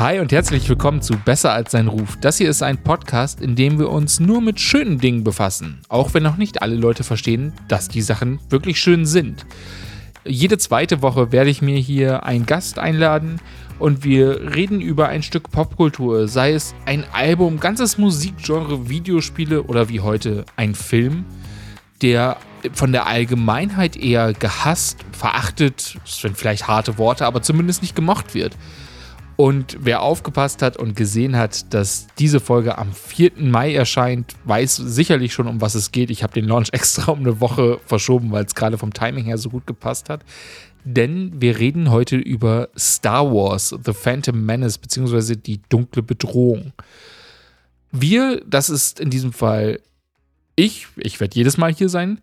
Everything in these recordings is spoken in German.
Hi und herzlich willkommen zu Besser als sein Ruf. Das hier ist ein Podcast, in dem wir uns nur mit schönen Dingen befassen, auch wenn noch nicht alle Leute verstehen, dass die Sachen wirklich schön sind. Jede zweite Woche werde ich mir hier einen Gast einladen und wir reden über ein Stück Popkultur, sei es ein Album, ganzes Musikgenre, Videospiele oder wie heute ein Film, der von der Allgemeinheit eher gehasst, verachtet, sind vielleicht harte Worte, aber zumindest nicht gemocht wird. Und wer aufgepasst hat und gesehen hat, dass diese Folge am 4. Mai erscheint, weiß sicherlich schon, um was es geht. Ich habe den Launch extra um eine Woche verschoben, weil es gerade vom Timing her so gut gepasst hat. Denn wir reden heute über Star Wars, The Phantom Menace, beziehungsweise die dunkle Bedrohung. Wir, das ist in diesem Fall ich, ich werde jedes Mal hier sein,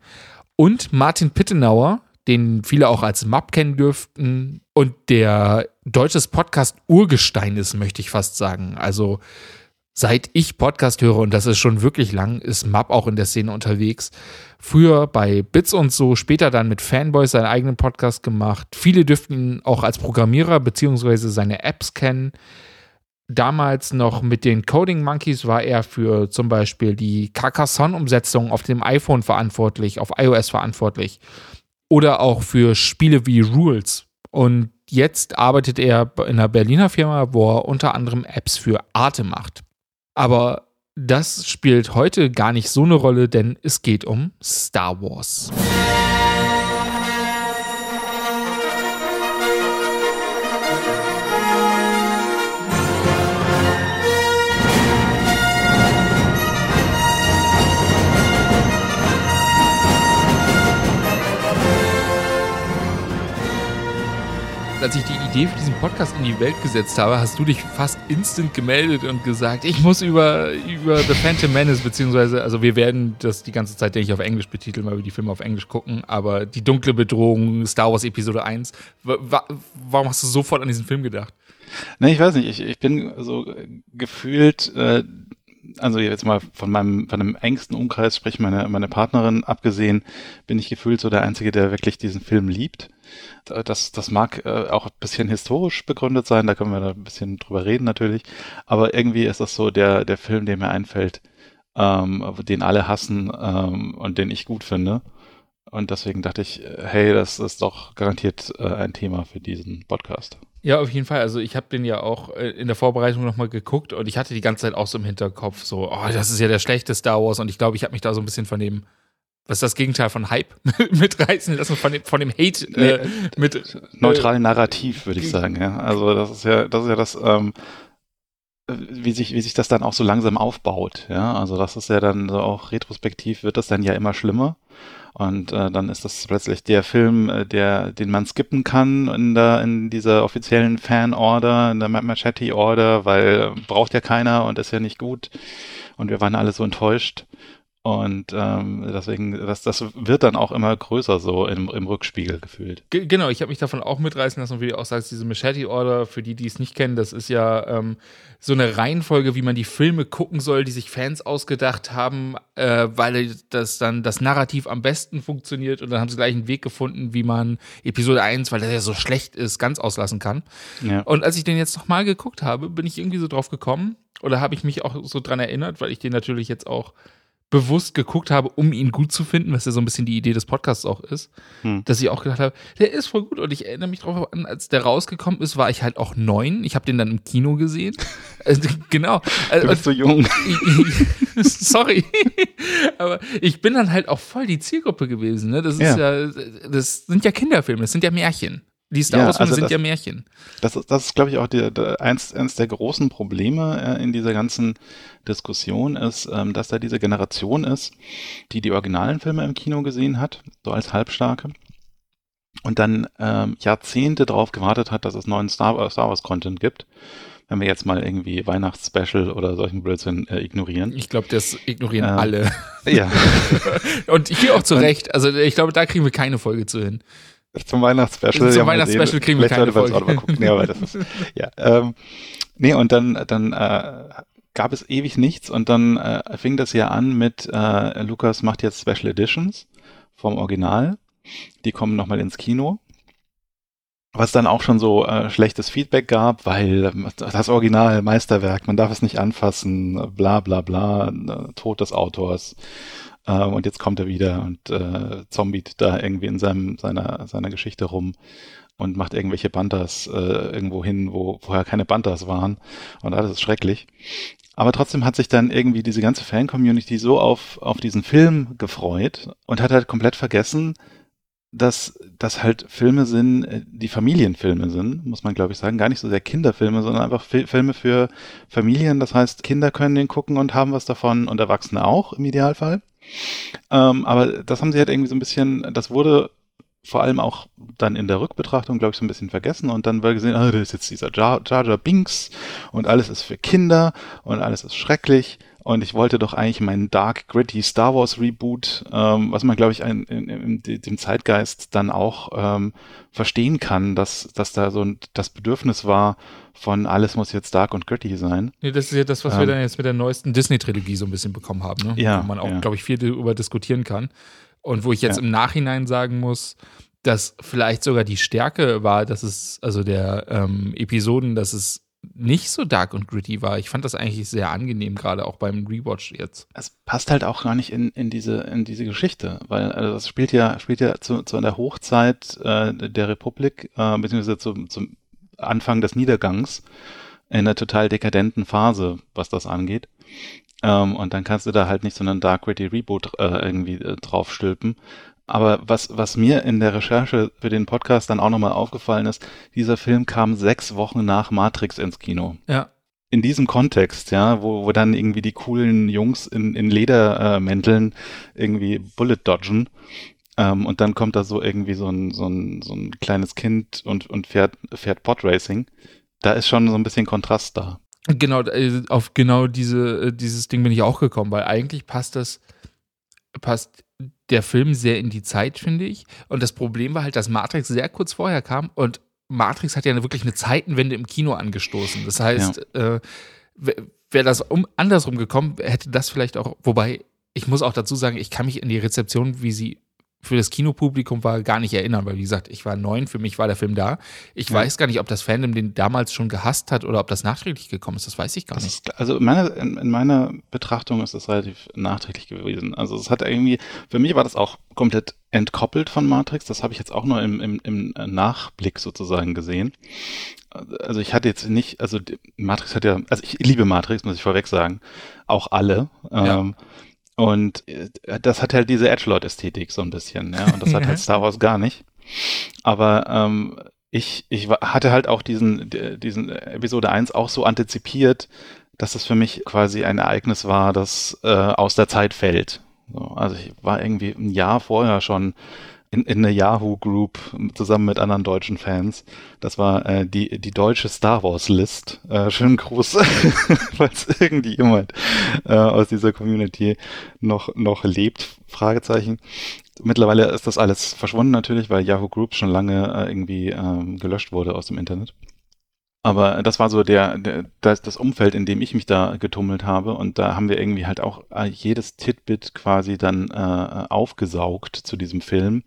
und Martin Pittenauer, den viele auch als Map kennen dürften und der deutsches Podcast-Urgestein ist, möchte ich fast sagen. Also seit ich Podcast höre, und das ist schon wirklich lang, ist Map auch in der Szene unterwegs. Früher bei Bits und so, später dann mit Fanboys seinen eigenen Podcast gemacht. Viele dürften ihn auch als Programmierer beziehungsweise seine Apps kennen. Damals noch mit den Coding Monkeys war er für zum Beispiel die Carcassonne-Umsetzung auf dem iPhone verantwortlich, auf iOS verantwortlich oder auch für Spiele wie Rules. Und jetzt arbeitet er in einer Berliner Firma, wo er unter anderem Apps für Arte macht. Aber das spielt heute gar nicht so eine Rolle, denn es geht um Star Wars. Als ich die Idee für diesen Podcast in die Welt gesetzt habe, hast du dich fast instant gemeldet und gesagt, ich muss über, über The Phantom Menace, beziehungsweise, also wir werden das die ganze Zeit, denke ich, auf Englisch betiteln, weil wir die Filme auf Englisch gucken, aber die dunkle Bedrohung, Star Wars Episode 1, warum hast du sofort an diesen Film gedacht? Ne, ich weiß nicht, ich, ich bin so gefühlt, äh, also jetzt mal von meinem, von dem engsten Umkreis, sprich meine, meine Partnerin abgesehen, bin ich gefühlt so der Einzige, der wirklich diesen Film liebt. Das, das mag äh, auch ein bisschen historisch begründet sein, da können wir da ein bisschen drüber reden natürlich. Aber irgendwie ist das so der, der Film, der mir einfällt, ähm, den alle hassen ähm, und den ich gut finde. Und deswegen dachte ich, hey, das ist doch garantiert äh, ein Thema für diesen Podcast. Ja, auf jeden Fall. Also ich habe den ja auch äh, in der Vorbereitung nochmal geguckt und ich hatte die ganze Zeit auch so im Hinterkopf so, oh, das ist ja der schlechte Star Wars und ich glaube, ich habe mich da so ein bisschen von dem was ist das Gegenteil von Hype mitreißen lassen, von dem, von dem Hate äh, nee, mit äh, neutralen Narrativ, würde ich sagen. Ja. Also das ist ja, das ist ja das, ähm, wie sich, wie sich das dann auch so langsam aufbaut. Ja, also das ist ja dann so auch retrospektiv wird das dann ja immer schlimmer. Und äh, dann ist das plötzlich der Film, äh, der, den man skippen kann in der, in dieser offiziellen Fan-Order, in der Machete-Order, weil braucht ja keiner und ist ja nicht gut. Und wir waren alle so enttäuscht. Und ähm, deswegen, das, das wird dann auch immer größer so im, im Rückspiegel gefühlt. G genau, ich habe mich davon auch mitreißen lassen und wie du auch sagst, diese Machete-Order, für die, die es nicht kennen, das ist ja ähm, so eine Reihenfolge, wie man die Filme gucken soll, die sich Fans ausgedacht haben, äh, weil das dann das Narrativ am besten funktioniert und dann haben sie gleich einen Weg gefunden, wie man Episode 1, weil der ja so schlecht ist, ganz auslassen kann. Ja. Und als ich den jetzt nochmal geguckt habe, bin ich irgendwie so drauf gekommen oder habe ich mich auch so dran erinnert, weil ich den natürlich jetzt auch bewusst geguckt habe, um ihn gut zu finden, was ja so ein bisschen die Idee des Podcasts auch ist, hm. dass ich auch gedacht habe, der ist voll gut und ich erinnere mich darauf an, als der rausgekommen ist, war ich halt auch neun. Ich habe den dann im Kino gesehen. also, genau. Du bist so jung. Sorry. Aber ich bin dann halt auch voll die Zielgruppe gewesen. Ne? Das ist ja. ja, das sind ja Kinderfilme, das sind ja Märchen. Die Star Wars ja, also sind das, ja Märchen. Das ist, das ist glaube ich, auch die, die, eins, eins der großen Probleme äh, in dieser ganzen Diskussion ist, ähm, dass da diese Generation ist, die die originalen Filme im Kino gesehen hat, so als Halbstarke, und dann ähm, Jahrzehnte darauf gewartet hat, dass es neuen Star, Star Wars Content gibt wenn wir jetzt mal irgendwie Weihnachtsspecial oder solchen Blödsinn äh, ignorieren. Ich glaube, das ignorieren ähm, alle. Ja. und hier auch zu Recht. Also ich glaube, da kriegen wir keine Folge zu hin. Zum Weihnachtsspecial. Zum Weihnachtsspecial kriegen wir keine Folge. Mal gucken. Ja, aber das ist, ja. Ähm, nee, und dann, dann äh, gab es ewig nichts und dann äh, fing das ja an mit äh, Lukas macht jetzt Special Editions vom Original. Die kommen nochmal ins Kino. was dann auch schon so äh, schlechtes Feedback gab, weil das Original Meisterwerk, man darf es nicht anfassen, bla bla bla, äh, Tod des Autors. Äh, und jetzt kommt er wieder und äh, zombiet da irgendwie in seinem, seiner, seiner Geschichte rum und macht irgendwelche Bantas äh, irgendwo hin, wo vorher keine Bantas waren. Und alles ist schrecklich. Aber trotzdem hat sich dann irgendwie diese ganze Fan-Community so auf, auf diesen Film gefreut und hat halt komplett vergessen, dass das halt Filme sind, äh, die Familienfilme sind, muss man glaube ich sagen, gar nicht so sehr Kinderfilme, sondern einfach Filme für Familien. Das heißt, Kinder können den gucken und haben was davon und Erwachsene auch im Idealfall. Ähm, aber das haben sie halt irgendwie so ein bisschen, das wurde vor allem auch dann in der Rückbetrachtung, glaube ich, so ein bisschen vergessen und dann war gesehen, ah, da ist jetzt dieser Jar Jar Binks und alles ist für Kinder und alles ist schrecklich und ich wollte doch eigentlich meinen Dark Gritty Star Wars Reboot, ähm, was man glaube ich in, in, in, dem Zeitgeist dann auch ähm, verstehen kann, dass, dass da so ein, das Bedürfnis war von alles muss jetzt dark und gritty sein. Nee, das ist ja das, was ähm, wir dann jetzt mit der neuesten Disney-Trilogie so ein bisschen bekommen haben, ne? Ja, Wo man auch, ja. glaube ich, viel darüber diskutieren kann. Und wo ich jetzt ja. im Nachhinein sagen muss, dass vielleicht sogar die Stärke war, dass es, also der ähm, Episoden, dass es nicht so dark und gritty war. Ich fand das eigentlich sehr angenehm, gerade auch beim Rewatch jetzt. Es passt halt auch gar nicht in, in, diese, in diese Geschichte, weil also das spielt ja, spielt ja zu, zu der Hochzeit äh, der Republik, äh, beziehungsweise zum, zum Anfang des Niedergangs in einer total dekadenten Phase, was das angeht. Ähm, und dann kannst du da halt nicht so einen Dark Gritty Reboot äh, irgendwie äh, draufstülpen. Aber was, was mir in der Recherche für den Podcast dann auch nochmal aufgefallen ist, dieser Film kam sechs Wochen nach Matrix ins Kino. Ja. In diesem Kontext, ja, wo, wo dann irgendwie die coolen Jungs in, in Ledermänteln äh, irgendwie Bullet dodgen. Ähm, und dann kommt da so irgendwie so ein, so ein, so ein kleines Kind und, und fährt, fährt Podracing. Da ist schon so ein bisschen Kontrast da. Genau, äh, auf genau diese, äh, dieses Ding bin ich auch gekommen, weil eigentlich passt das, passt der Film sehr in die Zeit, finde ich. Und das Problem war halt, dass Matrix sehr kurz vorher kam und Matrix hat ja wirklich eine Zeitenwende im Kino angestoßen. Das heißt, ja. äh, wäre das um, andersrum gekommen, hätte das vielleicht auch, wobei ich muss auch dazu sagen, ich kann mich in die Rezeption, wie sie für das Kinopublikum war, gar nicht erinnern, weil wie gesagt, ich war neun, für mich war der Film da. Ich ja. weiß gar nicht, ob das Fandom den damals schon gehasst hat oder ob das nachträglich gekommen ist, das weiß ich gar nicht. Ist, also in meiner, in, in meiner Betrachtung ist das relativ nachträglich gewesen. Also es hat irgendwie, für mich war das auch komplett entkoppelt von Matrix, das habe ich jetzt auch nur im, im, im Nachblick sozusagen gesehen. Also ich hatte jetzt nicht, also Matrix hat ja, also ich liebe Matrix, muss ich vorweg sagen, auch alle. Ja. Ähm, und äh, das hat halt diese Edgelord-Ästhetik so ein bisschen, ja. Und das hat halt Star Wars gar nicht. Aber ähm, ich, ich hatte halt auch diesen, diesen Episode 1 auch so antizipiert, dass es für mich quasi ein Ereignis war, das äh, aus der Zeit fällt. So, also ich war irgendwie ein Jahr vorher schon in, in eine Yahoo Group zusammen mit anderen deutschen Fans. Das war äh, die, die deutsche Star Wars List. Äh, schönen Gruß, falls irgendjemand äh, aus dieser Community noch, noch lebt. Fragezeichen. Mittlerweile ist das alles verschwunden natürlich, weil Yahoo Group schon lange äh, irgendwie ähm, gelöscht wurde aus dem Internet. Aber das war so der, der das, das Umfeld, in dem ich mich da getummelt habe. Und da haben wir irgendwie halt auch äh, jedes Titbit quasi dann äh, aufgesaugt zu diesem Film.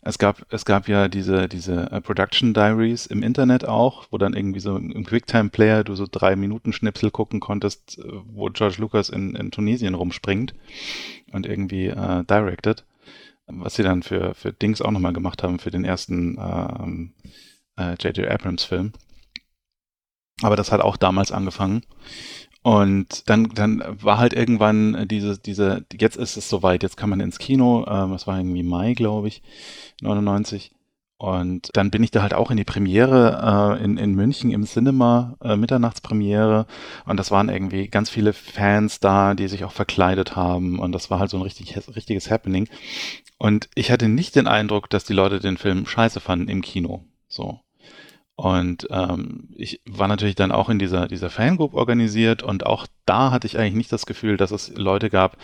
Es gab, es gab ja diese, diese uh, Production Diaries im Internet auch, wo dann irgendwie so im Quicktime-Player du so drei Minuten Schnipsel gucken konntest, äh, wo George Lucas in, in Tunesien rumspringt und irgendwie äh, directed. Was sie dann für, für Dings auch nochmal gemacht haben für den ersten J.J. Äh, Abrams-Film. Aber das hat auch damals angefangen. Und dann, dann war halt irgendwann diese, diese, jetzt ist es soweit, jetzt kann man ins Kino, ähm, das war irgendwie Mai, glaube ich, 99. Und dann bin ich da halt auch in die Premiere äh, in, in München im Cinema, äh, Mitternachtspremiere. Und das waren irgendwie ganz viele Fans da, die sich auch verkleidet haben. Und das war halt so ein richtig, richtiges Happening. Und ich hatte nicht den Eindruck, dass die Leute den Film scheiße fanden im Kino. So. Und ähm, ich war natürlich dann auch in dieser, dieser Fangroup organisiert und auch da hatte ich eigentlich nicht das Gefühl, dass es Leute gab,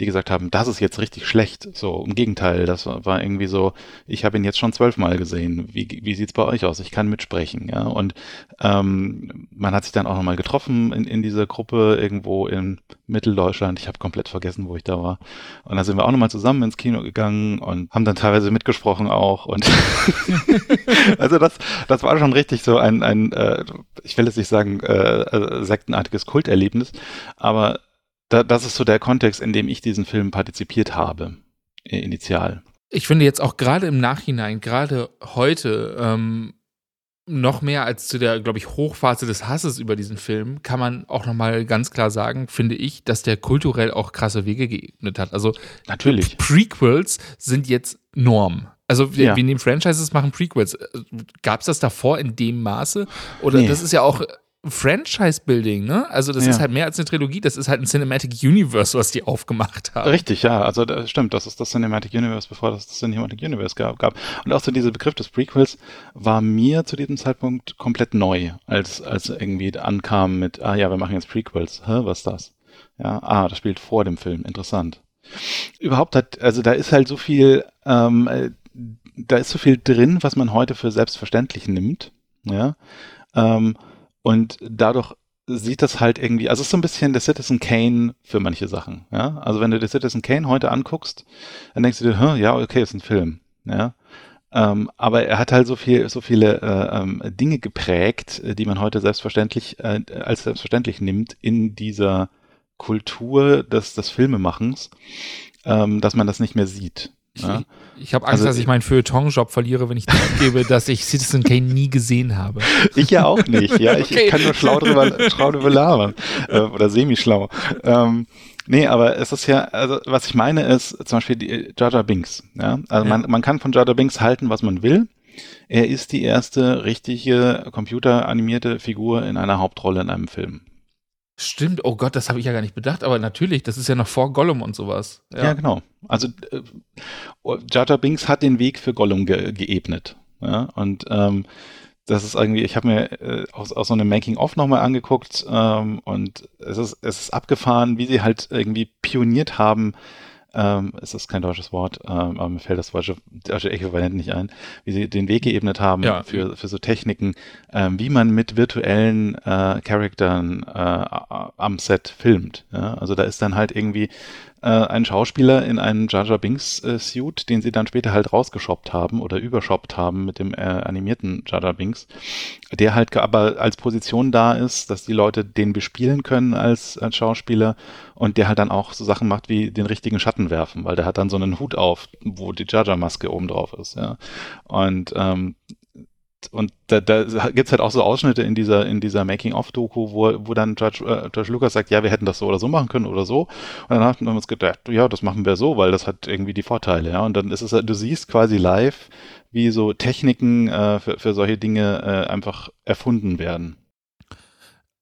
die gesagt haben, das ist jetzt richtig schlecht. So, im Gegenteil, das war irgendwie so, ich habe ihn jetzt schon zwölfmal gesehen. Wie, wie sieht's bei euch aus? Ich kann mitsprechen, ja. Und ähm, man hat sich dann auch nochmal getroffen in, in dieser Gruppe irgendwo in Mitteldeutschland. Ich habe komplett vergessen, wo ich da war. Und dann sind wir auch nochmal zusammen ins Kino gegangen und haben dann teilweise mitgesprochen auch. Und also das, das war schon richtig so ein, ein äh, ich will jetzt nicht sagen, äh, äh, sektenartiges Kulterlebnis, aber da, das ist so der Kontext, in dem ich diesen Film partizipiert habe, initial. Ich finde jetzt auch gerade im Nachhinein, gerade heute, ähm, noch mehr als zu der, glaube ich, Hochphase des Hasses über diesen Film, kann man auch nochmal ganz klar sagen, finde ich, dass der kulturell auch krasse Wege geebnet hat. Also natürlich. Prequels sind jetzt Norm. Also wir, ja. wir nehmen Franchises, machen Prequels. Gab es das davor in dem Maße? Oder nee. das ist ja auch Franchise-Building, ne? Also das ja. ist halt mehr als eine Trilogie, das ist halt ein Cinematic Universe, was die aufgemacht haben. Richtig, ja. Also das stimmt, das ist das Cinematic Universe, bevor das das Cinematic Universe gab. Und auch so dieser Begriff des Prequels war mir zu diesem Zeitpunkt komplett neu, als, als irgendwie ankam mit, ah ja, wir machen jetzt Prequels. Hä, was ist das? Ja, ah, das spielt vor dem Film. Interessant. Überhaupt hat, also da ist halt so viel, ähm, äh, da ist so viel drin, was man heute für selbstverständlich nimmt. Ja. Ähm, und dadurch sieht das halt irgendwie, also es ist so ein bisschen der Citizen Kane für manche Sachen. Ja? Also wenn du dir Citizen Kane heute anguckst, dann denkst du dir, ja, okay, ist ein Film. Ja? Ähm, aber er hat halt so viel, so viele äh, ähm, Dinge geprägt, äh, die man heute selbstverständlich äh, als selbstverständlich nimmt in dieser Kultur des, des Filmemachens, ähm, dass man das nicht mehr sieht. Ja? Ich habe Angst, also, dass ich meinen Feuilleton-Job verliere, wenn ich zugebe, dass ich Citizen Kane nie gesehen habe. Ich ja auch nicht. Ja, ich, okay. kann nur schlau drüber, schlau drüber labern äh, oder semi-schlau. Ähm, nee, aber es ist ja, also was ich meine ist zum Beispiel die Jar Jar Binks. Ja, also. Man, man kann von Jar Binks halten, was man will. Er ist die erste richtige computeranimierte Figur in einer Hauptrolle in einem Film. Stimmt, oh Gott, das habe ich ja gar nicht bedacht, aber natürlich, das ist ja noch vor Gollum und sowas. Ja, ja genau. Also äh, Jar Jar Binks hat den Weg für Gollum ge geebnet. Ja? Und ähm, das ist irgendwie, ich habe mir äh, aus, aus so einem Making-of nochmal angeguckt ähm, und es ist, es ist abgefahren, wie sie halt irgendwie pioniert haben, ähm, es ist kein deutsches Wort, ähm, aber mir fällt das deutsche, deutsche Äquivalent nicht ein, wie sie den Weg geebnet haben ja. für, für so Techniken, ähm, wie man mit virtuellen äh, Charakteren äh, am Set filmt. Ja? Also da ist dann halt irgendwie äh, ein Schauspieler in einem Jar Jar Binks äh, Suit, den sie dann später halt rausgeshoppt haben oder übershoppt haben mit dem äh, animierten Jar Binks, der halt aber als Position da ist, dass die Leute den bespielen können als, als Schauspieler und der halt dann auch so Sachen macht wie den richtigen Schatten werfen, weil der hat dann so einen Hut auf, wo die Jar Maske oben drauf ist, ja. Und ähm, und da, da gibt es halt auch so Ausschnitte in dieser, in dieser Making-of-Doku, wo, wo dann George, äh, George Lucas sagt, ja, wir hätten das so oder so machen können oder so. Und dann haben wir uns gedacht, ja, das machen wir so, weil das hat irgendwie die Vorteile, ja. Und dann ist es, du siehst quasi live, wie so Techniken äh, für, für solche Dinge äh, einfach erfunden werden.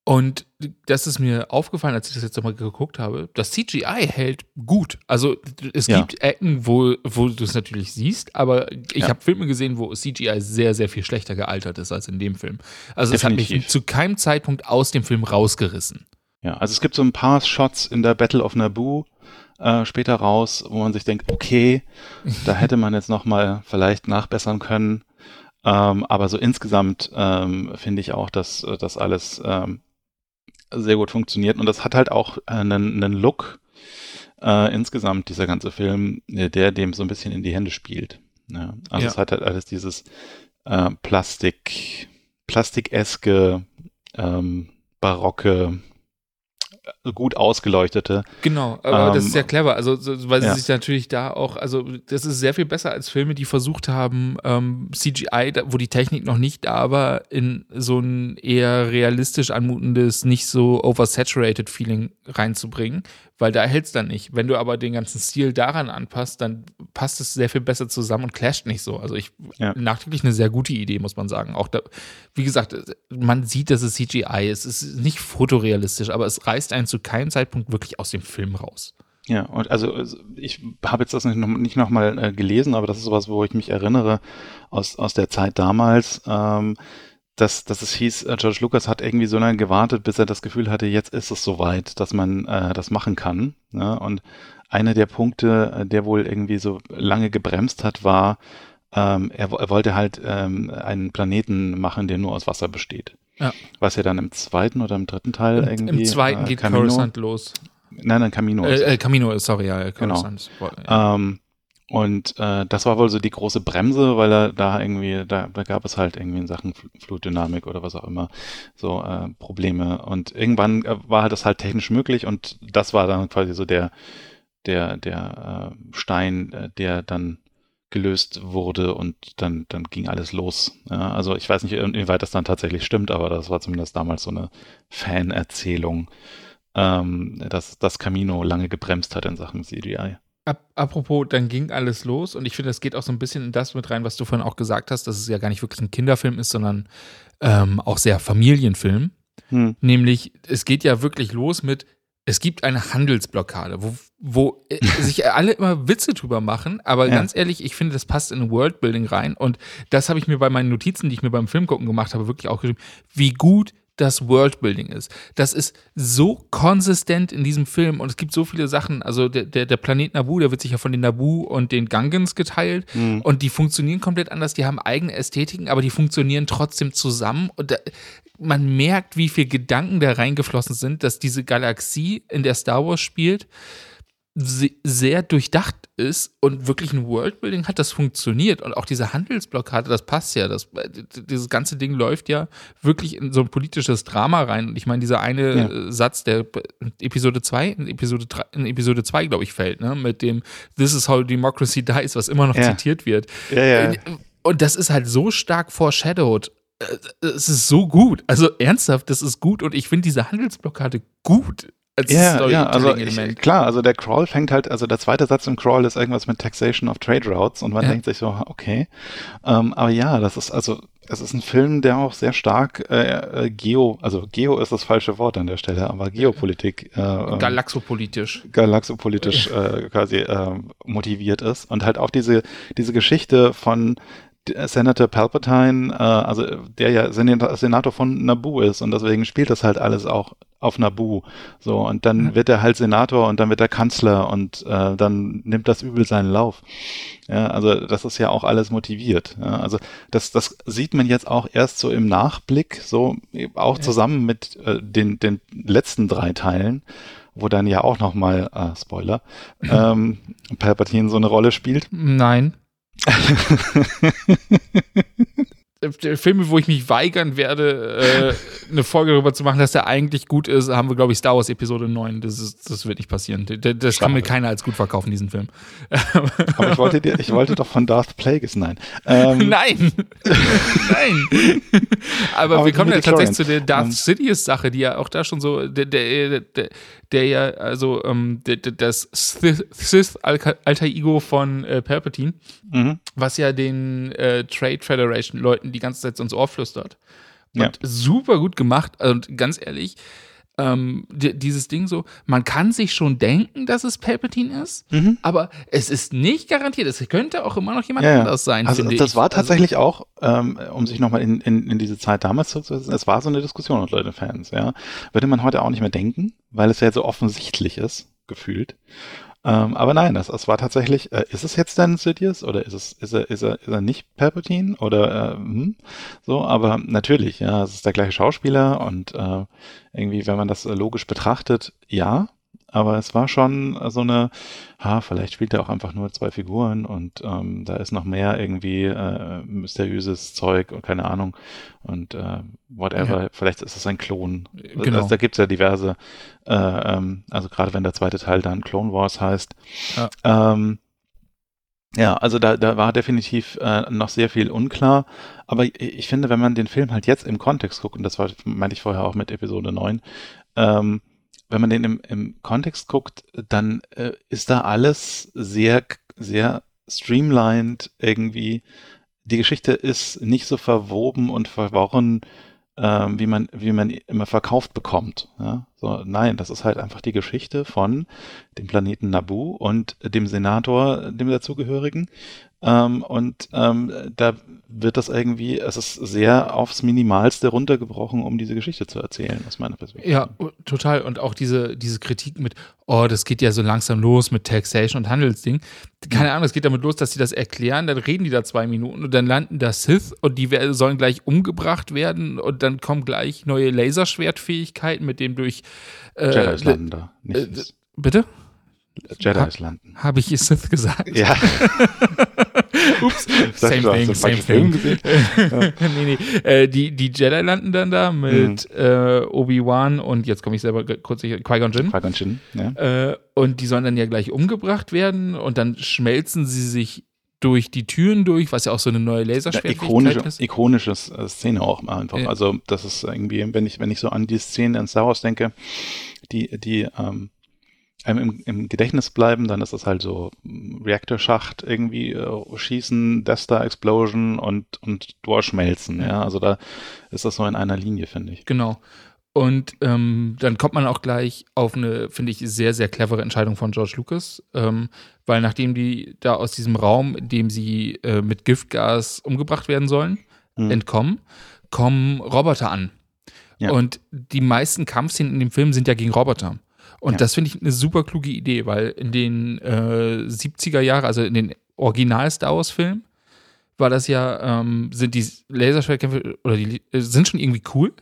Und das ist mir aufgefallen, als ich das jetzt nochmal geguckt habe. Das CGI hält gut. Also es ja. gibt Ecken, wo, wo du es natürlich siehst, aber ich ja. habe Filme gesehen, wo CGI sehr, sehr viel schlechter gealtert ist als in dem Film. Also es hat mich zu keinem Zeitpunkt aus dem Film rausgerissen. Ja, also es gibt so ein paar Shots in der Battle of Naboo äh, später raus, wo man sich denkt, okay, da hätte man jetzt nochmal vielleicht nachbessern können. Ähm, aber so insgesamt ähm, finde ich auch, dass das alles ähm, sehr gut funktioniert. Und das hat halt auch einen, einen Look äh, insgesamt, dieser ganze Film, der dem so ein bisschen in die Hände spielt. Ja, also ja. es hat halt alles dieses äh, Plastik, plastikeske, ähm, barocke gut ausgeleuchtete. Genau, aber ähm, das ist sehr clever, also weil sie ja. sich natürlich da auch, also das ist sehr viel besser als Filme, die versucht haben, ähm, CGI, wo die Technik noch nicht da war, in so ein eher realistisch anmutendes, nicht so oversaturated Feeling reinzubringen, weil da hält es dann nicht. Wenn du aber den ganzen Stil daran anpasst, dann passt es sehr viel besser zusammen und clasht nicht so. Also ich ja. nachträglich eine sehr gute Idee, muss man sagen. Auch da, wie gesagt, man sieht, dass es CGI ist. Es ist nicht fotorealistisch, aber es reißt einen zu keinem Zeitpunkt wirklich aus dem Film raus. Ja, und also, also ich habe jetzt das nicht, noch, nicht nochmal äh, gelesen, aber das ist sowas, wo ich mich erinnere aus, aus der Zeit damals. Ähm, dass, dass es hieß, äh, George Lucas hat irgendwie so lange gewartet, bis er das Gefühl hatte, jetzt ist es soweit, dass man äh, das machen kann. Ne? Und einer der Punkte, äh, der wohl irgendwie so lange gebremst hat, war, ähm, er, er, wollte halt ähm, einen Planeten machen, der nur aus Wasser besteht. Ja. Was ja dann im zweiten oder im dritten Teil Im, irgendwie. Im zweiten äh, geht Camino, Coruscant los. Nein, nein, Camino. Äh, äh, Camino, sorry, ja, Coruscant. Genau. Ja. Ähm, und äh, das war wohl so die große Bremse, weil er da irgendwie, da, da gab es halt irgendwie in Sachen Flutdynamik oder was auch immer so äh, Probleme. Und irgendwann äh, war das halt technisch möglich und das war dann quasi so der, der, der äh, Stein, äh, der dann gelöst wurde und dann, dann ging alles los. Ja, also ich weiß nicht, inwieweit das dann tatsächlich stimmt, aber das war zumindest damals so eine Fanerzählung, ähm, dass das Camino lange gebremst hat in Sachen CGI. Apropos, dann ging alles los und ich finde, das geht auch so ein bisschen in das mit rein, was du vorhin auch gesagt hast, dass es ja gar nicht wirklich ein Kinderfilm ist, sondern ähm, auch sehr Familienfilm. Hm. Nämlich, es geht ja wirklich los mit, es gibt eine Handelsblockade, wo, wo äh, sich alle immer Witze drüber machen, aber ja. ganz ehrlich, ich finde, das passt in Worldbuilding rein und das habe ich mir bei meinen Notizen, die ich mir beim Film gucken gemacht habe, wirklich auch geschrieben, wie gut das Worldbuilding ist. Das ist so konsistent in diesem Film und es gibt so viele Sachen. Also der, der, der Planet Nabu, der wird sich ja von den Nabu und den Gangans geteilt mhm. und die funktionieren komplett anders. Die haben eigene Ästhetiken, aber die funktionieren trotzdem zusammen und da, man merkt, wie viel Gedanken da reingeflossen sind, dass diese Galaxie, in der Star Wars spielt, sehr durchdacht ist und wirklich ein Worldbuilding hat, das funktioniert. Und auch diese Handelsblockade, das passt ja. Das, dieses ganze Ding läuft ja wirklich in so ein politisches Drama rein. Und ich meine, dieser eine ja. Satz, der in Episode 2, in Episode 3, in Episode 2, glaube ich, fällt, ne? mit dem This is how democracy dies, was immer noch ja. zitiert wird. Ja, ja. Und das ist halt so stark foreshadowed. Äh, es ist so gut. Also ernsthaft, das ist gut und ich finde diese Handelsblockade gut als ja, ja, also ich, klar, also der Crawl fängt halt, also der zweite Satz im Crawl ist irgendwas mit Taxation of Trade Routes und man ja. denkt sich so, okay, ähm, aber ja, das ist also, es ist ein Film, der auch sehr stark äh, äh, Geo, also Geo ist das falsche Wort an der Stelle, aber Geopolitik, äh, ähm, galaxopolitisch, galaxopolitisch äh, quasi äh, motiviert ist. Und halt auch diese diese Geschichte von Senator Palpatine, äh, also der ja Senator von Naboo ist und deswegen spielt das halt alles auch auf Naboo. So, und dann mhm. wird er halt Senator und dann wird er Kanzler und äh, dann nimmt das Übel seinen Lauf. Ja, also das ist ja auch alles motiviert. Ja, also das, das sieht man jetzt auch erst so im Nachblick, so auch zusammen mit äh, den, den letzten drei Teilen wo dann ja auch nochmal, äh, Spoiler, ähm, Palpatine so eine Rolle spielt. Nein. Filme, wo ich mich weigern werde, äh, eine Folge darüber zu machen, dass der eigentlich gut ist, haben wir, glaube ich, Star Wars Episode 9. Das, ist, das wird nicht passieren. Das, das kann mir keiner als gut verkaufen, diesen Film. Aber ich wollte, dir, ich wollte doch von Darth Plagueis, nein. Ähm. Nein! nein! Aber, Aber wir kommen ja tatsächlich zu der Darth Sidious-Sache, die ja auch da schon so, der, der, der, der ja, also ähm, das Sith-Alter Ego von äh, Palpatine, mhm. was ja den äh, Trade Federation-Leuten die ganze Zeit ins Ohr flüstert. Und ja. super gut gemacht. Und ganz ehrlich, ähm, dieses Ding so, man kann sich schon denken, dass es Palpatine ist, mhm. aber es ist nicht garantiert. Es könnte auch immer noch jemand ja, anders sein. Also das ich. war also tatsächlich also, auch, ähm, um sich nochmal in, in, in diese Zeit damals zu setzen, es war so eine Diskussion unter den Fans, ja. Würde man heute auch nicht mehr denken, weil es ja so offensichtlich ist, gefühlt. Ähm, aber nein, das, das war tatsächlich, äh, ist es jetzt denn Sidious oder ist es, ist er, ist er, ist er nicht Palpatine oder äh, hm, so, aber natürlich, ja, es ist der gleiche Schauspieler und äh, irgendwie, wenn man das logisch betrachtet, ja, aber es war schon so eine, ha, vielleicht spielt er auch einfach nur zwei Figuren und ähm, da ist noch mehr irgendwie äh, mysteriöses Zeug und keine Ahnung und äh, whatever. Ja. Vielleicht ist es ein Klon. Genau. Also, da gibt's ja diverse, äh, ähm, also gerade wenn der zweite Teil dann Clone Wars heißt. Ja. Ähm, ja, also da, da war definitiv äh, noch sehr viel unklar. Aber ich finde, wenn man den Film halt jetzt im Kontext guckt, und das war, meinte ich vorher auch mit Episode 9, ähm, wenn man den im, im Kontext guckt, dann äh, ist da alles sehr, sehr streamlined irgendwie. Die Geschichte ist nicht so verwoben und verworren, ähm, wie man, wie man immer verkauft bekommt. Ja? So, nein, das ist halt einfach die Geschichte von dem Planeten Nabu und dem Senator, dem dazugehörigen. Ähm, und ähm, da wird das irgendwie, es ist sehr aufs Minimalste runtergebrochen, um diese Geschichte zu erzählen, aus meiner Perspektive. Ja, total. Und auch diese, diese Kritik mit, oh, das geht ja so langsam los mit Taxation und Handelsding. Keine Ahnung, es geht damit los, dass sie das erklären, dann reden die da zwei Minuten und dann landen da Sith und die sollen gleich umgebracht werden und dann kommen gleich neue Laserschwertfähigkeiten, mit dem durch äh, Jedi landen da. Äh, bitte? Jedis landen. Habe ich Sith gesagt? Ja. Ups, same thing, same thing. nee, nee. Äh, die, die Jedi landen dann da mit mhm. äh, Obi-Wan und jetzt komme ich selber kurz, Qui-Gon Jinn. Qui-Gon Jinn, ja. Äh, und die sollen dann ja gleich umgebracht werden und dann schmelzen sie sich durch die Türen durch, was ja auch so eine neue Laserschwertfähigkeit ikonische, ist. Ikonisches äh, Szene auch einfach. Ja. Also das ist irgendwie, wenn ich, wenn ich so an die Szene in Star Wars denke, die, die ähm, einem im, im Gedächtnis bleiben, dann ist es halt so Reaktorschacht irgendwie äh, schießen, Death Star Explosion und, und durchschmelzen. Ja, also da ist das so in einer Linie, finde ich. Genau. Und ähm, dann kommt man auch gleich auf eine, finde ich, sehr, sehr clevere Entscheidung von George Lucas, ähm, weil nachdem die da aus diesem Raum, in dem sie äh, mit Giftgas umgebracht werden sollen, mhm. entkommen, kommen Roboter an. Ja. Und die meisten Kampfszenen in dem Film sind ja gegen Roboter. Und ja. das finde ich eine super kluge Idee, weil in den äh, 70er Jahren, also in den Original Star Wars Filmen, war das ja, ähm, sind die Laserschwertkämpfe oder die äh, sind schon irgendwie cool,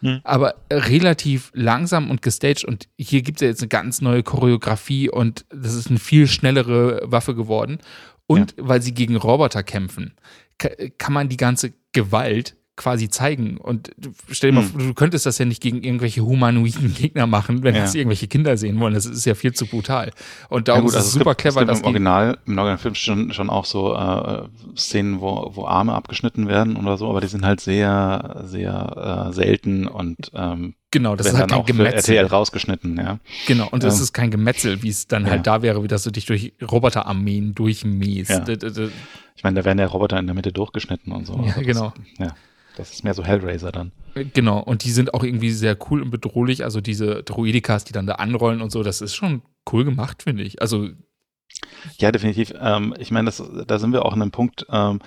hm. aber relativ langsam und gestaged. Und hier gibt es ja jetzt eine ganz neue Choreografie und das ist eine viel schnellere Waffe geworden. Und ja. weil sie gegen Roboter kämpfen, kann man die ganze Gewalt quasi zeigen. Und stell dir mal hm. vor, du könntest das ja nicht gegen irgendwelche humanoiden Gegner machen, wenn ja. das irgendwelche Kinder sehen wollen. Das ist ja viel zu brutal. Und darum ja, gut, ist es also super gibt, clever, dass im Original, im Originalfilm schon, schon auch so äh, Szenen, wo, wo Arme abgeschnitten werden oder so, aber die sind halt sehr, sehr äh, selten und ähm, Genau, das ist halt kein Gemetzel. RTL rausgeschnitten, ja. Genau, und das ähm, ist kein Gemetzel, wie es dann halt ja. da wäre, wie dass du dich durch Roboterarmeen durchmähst. Ja. Ich meine, da werden ja Roboter in der Mitte durchgeschnitten und so. Ja, also genau. Das, ja. Das ist mehr so Hellraiser dann. Genau, und die sind auch irgendwie sehr cool und bedrohlich. Also diese Droidikas, die dann da anrollen und so, das ist schon cool gemacht, finde ich. Also. Ja, definitiv. Ähm, ich meine, da sind wir auch an einem Punkt, ähm,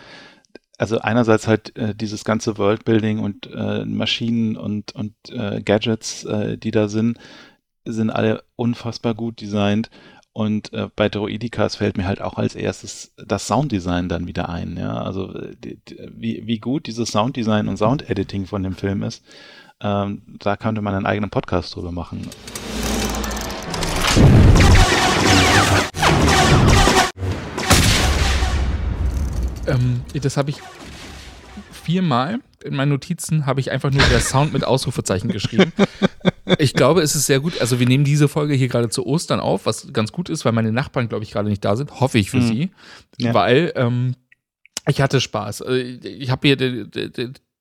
also einerseits halt äh, dieses ganze Worldbuilding und äh, Maschinen und, und äh, Gadgets, äh, die da sind, sind alle unfassbar gut designt. Und äh, bei Droidikas fällt mir halt auch als erstes das Sounddesign dann wieder ein. Ja? Also die, die, wie, wie gut dieses Sounddesign und Soundediting von dem Film ist, ähm, da könnte man einen eigenen Podcast drüber machen. Ähm, das habe ich viermal in meinen Notizen habe ich einfach nur der Sound mit Ausrufezeichen geschrieben. Ich glaube, es ist sehr gut. Also wir nehmen diese Folge hier gerade zu Ostern auf, was ganz gut ist, weil meine Nachbarn, glaube ich, gerade nicht da sind. Hoffe ich für mhm. sie. Ja. Weil ähm, ich hatte Spaß. Also, ich habe hier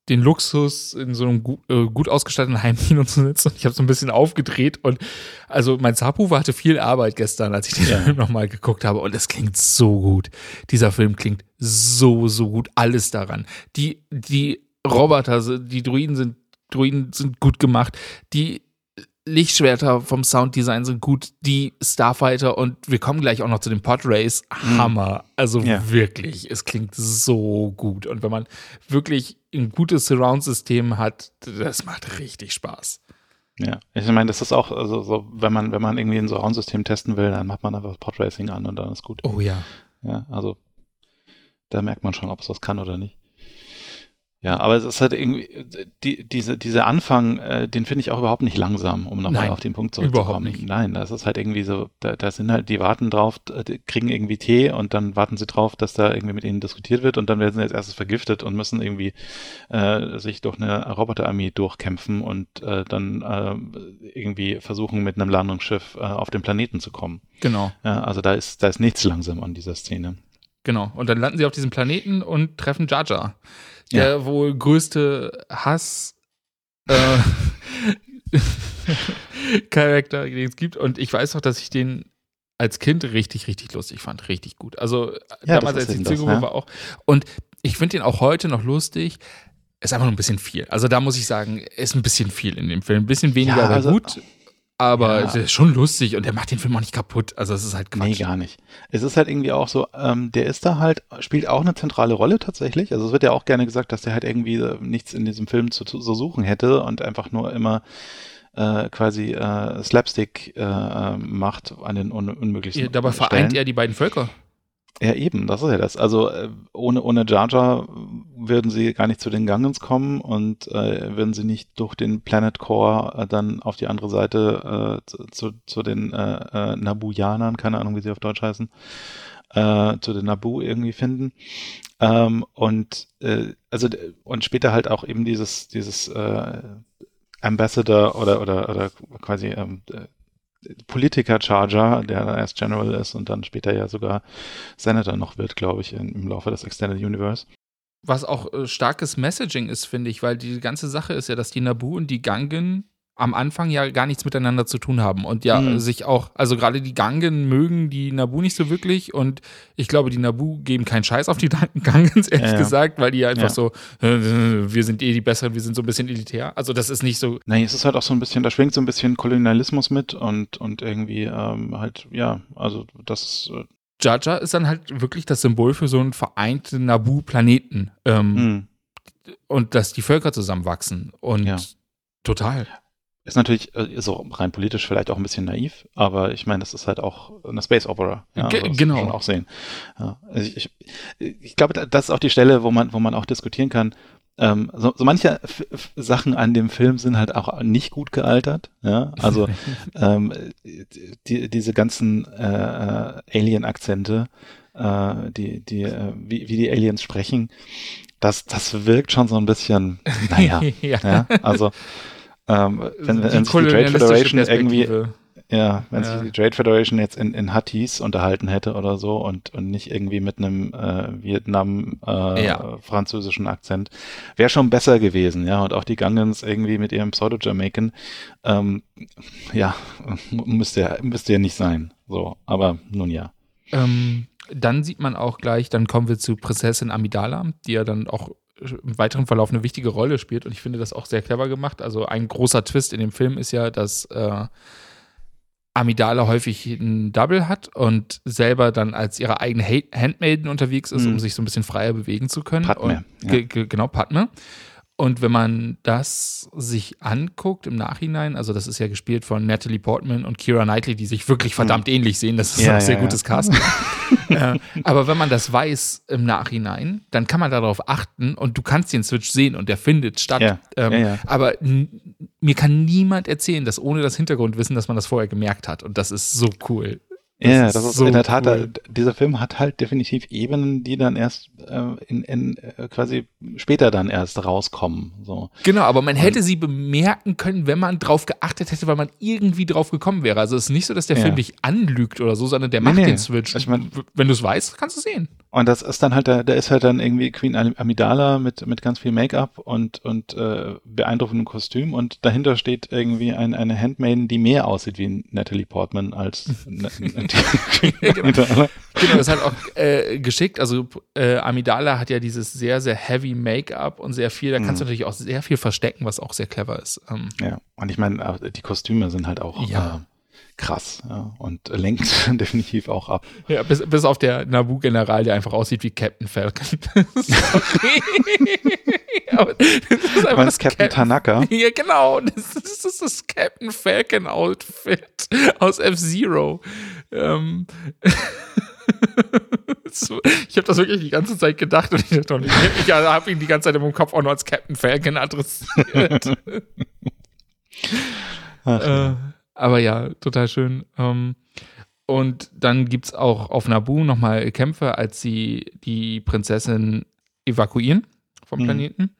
den, Luxus, in so einem gut, äh, gut ausgestatteten Heimkino zu sitzen. Und ich habe so ein bisschen aufgedreht und also mein Subwoofer hatte viel Arbeit gestern, als ich den ja. Film nochmal geguckt habe. Und es klingt so gut. Dieser Film klingt so, so gut. Alles daran. Die, die Roboter, die Druiden sind, Druiden sind gut gemacht. Die Lichtschwerter vom Sounddesign sind gut, die Starfighter und wir kommen gleich auch noch zu dem Podrace. Mhm. Hammer. Also ja. wirklich, es klingt so gut. Und wenn man wirklich ein gutes Surround-System hat, das macht richtig Spaß. Ja, ich meine, das ist auch, also so, wenn man, wenn man irgendwie ein Surround-System testen will, dann macht man einfach Podracing an und dann ist gut. Oh ja. Ja, also da merkt man schon, ob es das kann oder nicht. Ja, aber es ist halt irgendwie, die, diese, dieser Anfang, äh, den finde ich auch überhaupt nicht langsam, um nochmal auf den Punkt zurückzukommen. Überhaupt nicht. Nein, das ist halt irgendwie so, da, da sind halt, die warten drauf, die kriegen irgendwie Tee und dann warten sie drauf, dass da irgendwie mit ihnen diskutiert wird und dann werden sie als erstes vergiftet und müssen irgendwie äh, sich durch eine Roboterarmee durchkämpfen und äh, dann äh, irgendwie versuchen, mit einem Landungsschiff äh, auf den Planeten zu kommen. Genau. Ja, also da ist, da ist nichts langsam an dieser Szene. Genau. Und dann landen sie auf diesem Planeten und treffen Jar Der ja. wohl größte Hass äh, Charakter, den es gibt. Und ich weiß auch, dass ich den als Kind richtig, richtig lustig fand. Richtig gut. Also ja, damals, als ich Zielgruppe ja. war auch. Und ich finde den auch heute noch lustig. Ist einfach nur ein bisschen viel. Also da muss ich sagen, ist ein bisschen viel in dem Film. Ein bisschen weniger, ja, also, aber gut. Aber Ja. es ist schon lustig und der macht den Film auch nicht kaputt. Also es ist halt Quatsch. Nee, gar nicht. Es ist halt irgendwie auch so, ähm, der ist da halt, spielt auch eine zentrale Rolle tatsächlich. Also es wird ja auch gerne gesagt, dass der halt irgendwie äh, nichts in diesem Film zu, zu so suchen hätte und einfach nur immer äh, quasi äh, Slapstick äh, äh, macht an den un unmöglichsten Ja, dabei Stellen. vereint er die beiden Völker. Ja, eben, das ist ja das. Also äh, ohne, ohne Jar Jar würden sie gar nicht zu den Gungans kommen und äh, würden sie nicht durch den Planet Core äh, dann auf die andere Seite äh, zu, zu, den äh, äh, Nabujanern, keine Ahnung, wie sie auf Deutsch heißen, äh, zu den Nabu irgendwie finden. Ähm, und äh, also und später halt auch eben dieses, dieses äh, Ambassador oder oder oder quasi ähm, äh, Politiker-Charger, der erst General ist und dann später ja sogar Senator noch wird, glaube ich, im Laufe des Extended Universe. Was auch äh, starkes Messaging ist, finde ich, weil die ganze Sache ist ja, dass die Nabu und die Gangen am Anfang ja gar nichts miteinander zu tun haben und ja Mhm. sich auch, also gerade die Gangen mögen die Nabu nicht so wirklich und ich glaube, die Nabu geben keinen Scheiß auf die Gangens, ehrlich Ja, ja. gesagt, weil die ja einfach Ja. so, äh, wir sind eh die Besseren, wir sind so ein bisschen elitär. Also das ist nicht so, Nee, es ist halt auch so ein bisschen, da schwingt so ein bisschen Kolonialismus mit und, und irgendwie ähm, halt, ja, also das äh, Jar ist dann halt wirklich das Symbol für so einen vereinten Nabu-Planeten ähm, mh. und dass die Völker zusammenwachsen und Ja. total. Ist natürlich äh, auch rein politisch vielleicht auch ein bisschen naiv, aber ich meine, das ist halt auch eine Space Opera. Ja, also das genau. Muss man auch sehen. Ja, also ich, ich, ich glaube, da- das ist auch die Stelle, wo man, wo man auch diskutieren kann. Ähm, so, so manche F F Sachen an dem Film sind halt auch nicht gut gealtert. Ja, also ähm, die, diese ganzen äh, äh, Alien-Akzente, äh, die, die, äh, wie, wie die Aliens sprechen, das, das wirkt schon so ein bisschen, naja, ja. ja, also ähm, wenn, wenn sich die Trade Federation irgendwie, ja, wenn Ja. sich die Trade Federation jetzt in, in Hutties unterhalten hätte oder so und, und nicht irgendwie mit einem äh, Vietnam äh, Ja. Akzent, wäre schon besser gewesen, ja, und auch die Gungans irgendwie mit ihrem Pseudo-Jamaican, ähm, ja, müsste ja, müsste ja nicht sein, so, aber nun ja. Ähm, dann sieht man auch gleich, dann kommen wir zu Prinzessin Amidala, die ja dann auch im weiteren Verlauf eine wichtige Rolle spielt und ich finde das auch sehr clever gemacht. Also ein großer Twist in dem Film ist ja, dass äh, Amidala häufig einen Double hat und selber dann als ihre eigene Ha- Handmaiden unterwegs ist, Mhm. um sich so ein bisschen freier bewegen zu können. Padme, Und, ja. ge- ge- genau, Padme. Und wenn man das sich anguckt im Nachhinein, also das ist ja gespielt von Natalie Portman und Kira Knightley, die sich wirklich verdammt ähnlich sehen, das ist Mhm. Ja, auch sehr ja, ja. gutes Casting. äh, aber wenn man das weiß im Nachhinein, dann kann man darauf achten und du kannst den Switch sehen und der findet statt. Ja, Ähm, ja, ja. Aber mir kann niemand erzählen, dass ohne das Hintergrundwissen, dass man das vorher gemerkt hat. Und das ist so cool. Ja, das ist so in der Tat, cool. dieser Film hat halt definitiv Ebenen, die dann erst äh, in, in äh, quasi später dann erst rauskommen. So. Genau, aber man hätte sie bemerken können, wenn man drauf geachtet hätte, weil man irgendwie drauf gekommen wäre. Also es ist nicht so, dass der Ja. Film dich anlügt oder so, sondern der macht nee. den Switch. Ich mein- wenn du es weißt, kannst du es sehen. Und das ist dann halt, da, da ist halt dann irgendwie Queen Am- Amidala mit, mit ganz viel Make-up und, und äh, beeindruckendem Kostüm und dahinter steht irgendwie ein, eine Handmaiden, die mehr aussieht wie Natalie Portman als Queen genau. Amidala. Genau, das halt auch äh, geschickt. Also äh, Amidala hat ja dieses sehr, sehr heavy Make-up und sehr viel, da kannst du Mhm. natürlich auch sehr viel verstecken, was auch sehr clever ist. Ähm, Ja, und ich meine, äh, die Kostüme sind halt auch Ja. Krass ja, und lenkt definitiv auch ab. Ja, bis, bis auf der Nabu-General, der einfach aussieht wie Captain Falcon. Aber das ist einfach meinst Captain Tanaka? Ja, genau. Das ist das, ist das Captain Falcon Outfit aus F-Zero. Ähm. ich habe das wirklich die ganze Zeit gedacht und ich, dachte, doch, ich, ich habe ihn die ganze Zeit meinem Kopf auch nur als Captain Falcon adressiert. Ach, Äh, aber ja, total schön. Ähm, und dann gibt es auch auf Nabu nochmal Kämpfe, als sie die Prinzessin evakuieren vom Mhm. Planeten.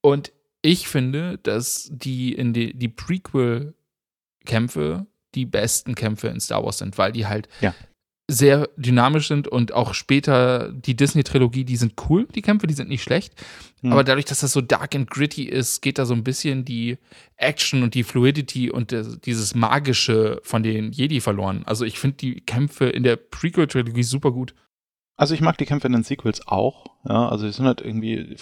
Und ich finde, dass die in die, die Prequel-Kämpfe die besten Kämpfe in Star Wars sind, weil die halt Ja. Sehr dynamisch sind und auch später die Disney-Trilogie, die sind cool, die Kämpfe, die sind nicht schlecht. Mhm. Aber dadurch, dass das so dark and gritty ist, geht da so ein bisschen die Action und die Fluidity und dieses Magische von den Jedi verloren. Also ich finde die Kämpfe in der Prequel-Trilogie super gut. Also ich mag die Kämpfe in den Sequels auch. Ja, also die sind halt irgendwie,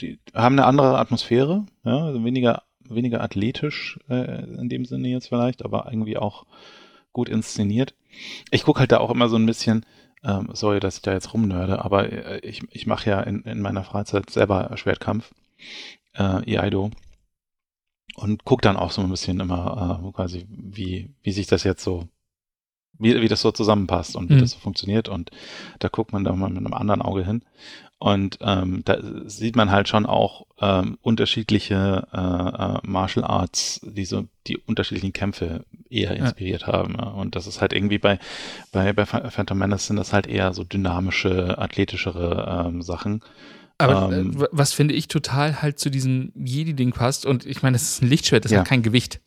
die haben eine andere Atmosphäre, ja, also weniger weniger athletisch äh, in dem Sinne jetzt vielleicht, aber irgendwie auch gut inszeniert. Ich gucke halt da auch immer so ein bisschen, ähm, sorry, dass ich da jetzt rumnörde, aber äh, ich, ich mache ja in, in meiner Freizeit selber Schwertkampf, äh, Iaido und gucke dann auch so ein bisschen immer äh, quasi, wie, wie sich das jetzt so wie, wie das so zusammenpasst und wie mhm. das so funktioniert. Und da guckt man da mal mit einem anderen Auge hin. Und ähm, da sieht man halt schon auch ähm, unterschiedliche äh, äh, Martial Arts, die so die unterschiedlichen Kämpfe eher inspiriert ja. haben. Ja. Und das ist halt irgendwie bei, bei, bei Phantom Menace sind das halt eher so dynamische, athletischere ähm, Sachen. Aber ähm, was finde ich total halt zu diesem Jedi-Ding passt, und ich meine, das ist ein Lichtschwert, das ja. hat kein Gewicht.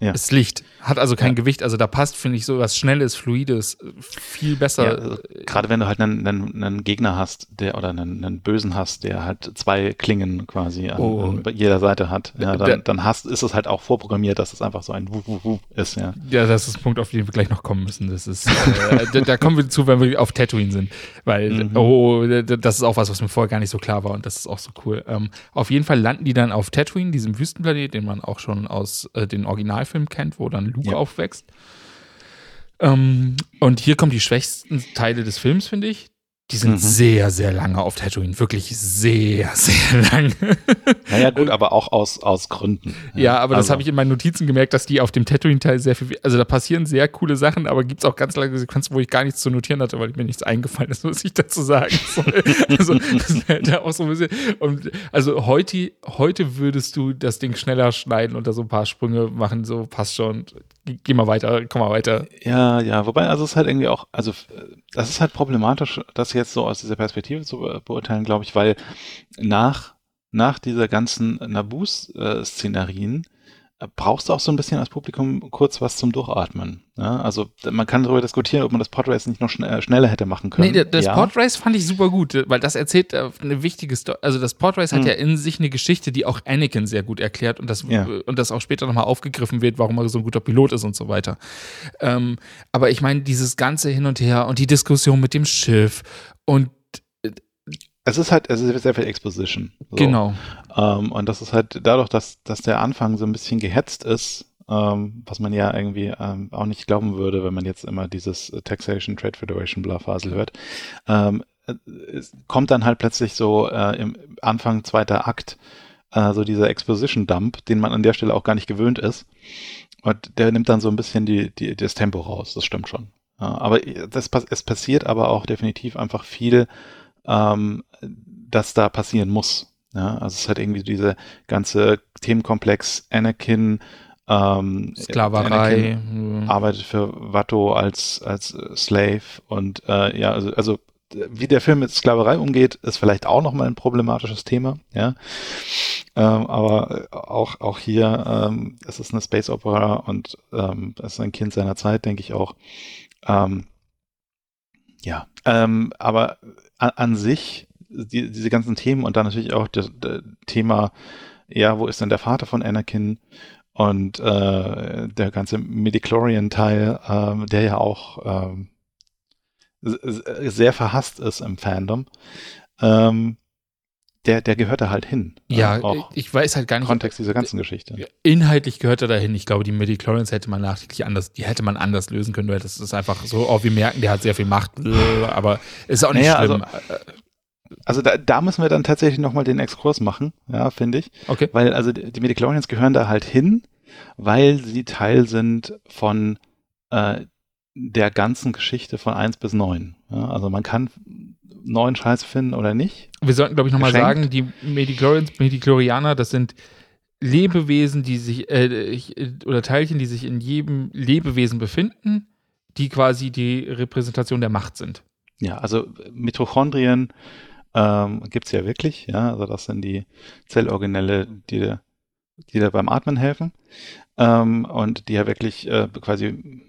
Ja. Ist Licht, hat also kein ja. Gewicht. Also da passt, finde ich, so was Schnelles, Fluides viel besser. Ja, also, gerade wenn du halt einen, einen, einen, Gegner hast, der oder einen, einen, Bösen hast, der halt zwei Klingen quasi an, oh. an jeder Seite hat, ja, dann, dann hast, ist es halt auch vorprogrammiert, dass es einfach so ein Wuh, Wuh, Wuh ist. Ja. ja, das ist ein Punkt, auf den wir gleich noch kommen müssen. Das ist, äh, da, da, kommen wir zu, wenn wir auf Tatooine sind. Weil, mhm. oh, das ist auch was, was mir vorher gar nicht so klar war und das ist auch so cool. Ähm, auf jeden Fall landen die dann auf Tatooine, diesem Wüstenplanet, den man auch schon aus äh, den Original Film kennt, wo dann Luke ja. aufwächst. Ähm, und hier kommen die schwächsten Teile des Films, finde ich. Die sind mhm. sehr, sehr lange auf Tatooine. Wirklich sehr, sehr lange. Naja, gut, aber auch aus, aus Gründen. Ja, ja aber also. das habe ich in meinen Notizen gemerkt, dass die auf dem Tatooine-Teil sehr viel. Also da passieren sehr coole Sachen, aber gibt es auch ganz lange Sequenzen, wo ich gar nichts zu notieren hatte, weil mir nichts eingefallen ist, was ich dazu sagen soll. also, das wäre da auch so ein bisschen. Und also heute, heute würdest du das Ding schneller schneiden und da so ein paar Sprünge machen, so passt schon. Geh mal weiter, komm mal weiter. Ja, ja, wobei, also es ist halt irgendwie auch, also das ist halt problematisch, dass jetzt so aus dieser Perspektive zu beurteilen, glaube ich, weil nach, nach dieser ganzen Nabus-Szenarien brauchst du auch so ein bisschen als Publikum kurz was zum Durchatmen. Ja, also man kann darüber diskutieren, ob man das Podrace nicht noch schn äh, schneller hätte machen können. Nee, das ja. Podrace fand ich super gut, weil das erzählt äh, eine wichtige Story. Also das Podrace hm. hat ja in sich eine Geschichte, die auch Anakin sehr gut erklärt und das, ja. und das auch später nochmal aufgegriffen wird, warum er so ein guter Pilot ist und so weiter. Ähm, aber ich meine, dieses ganze Hin und Her und die Diskussion mit dem Schiff und es ist halt, es ist sehr viel Exposition. So. Genau. Ähm, und das ist halt dadurch, dass, dass der Anfang so ein bisschen gehetzt ist, ähm, was man ja irgendwie ähm, auch nicht glauben würde, wenn man jetzt immer dieses Taxation Trade Federation Blafasel hört, ähm, es kommt dann halt plötzlich so äh, im Anfang zweiter Akt äh, so dieser Exposition Dump, den man an der Stelle auch gar nicht gewöhnt ist. Und der nimmt dann so ein bisschen die, die, das Tempo raus, das stimmt schon. Ja, aber das, es passiert aber auch definitiv einfach viel ähm, das da passieren muss. Ja, also es ist halt irgendwie diese ganze Themenkomplex Anakin, ähm, Sklaverei, Anakin arbeitet für Watto als als Slave und äh, ja, also, also wie der Film mit Sklaverei umgeht, ist vielleicht auch nochmal ein problematisches Thema, ja. Ähm, aber auch, auch hier, ähm, es ist eine Space Opera und ähm, es ist ein Kind seiner Zeit, denke ich auch. Ähm, ja, ähm, aber an, an sich, die, diese ganzen Themen und dann natürlich auch das, das, Thema, ja, wo ist denn der Vater von Anakin? Und äh, der ganze Midichlorian-Teil, äh, der ja auch ähm, sehr verhasst ist im Fandom, ähm, der, der gehört da halt hin. Ja, äh, ich weiß halt gar nicht. Kontext dieser ganzen Geschichte. Inhaltlich gehört er dahin. Ich glaube, die Midichlorians hätte man nachträglich anders, die hätte man anders lösen können. Das ist einfach so, oh, wir merken, der hat sehr viel Macht, aber ist auch nicht naja, schlimm. Also, äh, also da, da müssen wir dann tatsächlich nochmal den Exkurs machen, ja, finde ich. Okay. Weil also die Midichlorians gehören da halt hin, weil sie Teil sind von äh, der ganzen Geschichte von 1 bis 9. Ja, also man kann neuen Scheiß finden oder nicht. Wir sollten, glaube ich, nochmal sagen, die Medichlorians, Medichlorianer, das sind Lebewesen, die sich, äh, oder Teilchen, die sich in jedem Lebewesen befinden, die quasi die Repräsentation der Macht sind. Ja, also Mitochondrien ähm, gibt es ja wirklich, ja, also das sind die Zellorganelle, die, die da beim Atmen helfen. Ähm, und die ja wirklich äh, quasi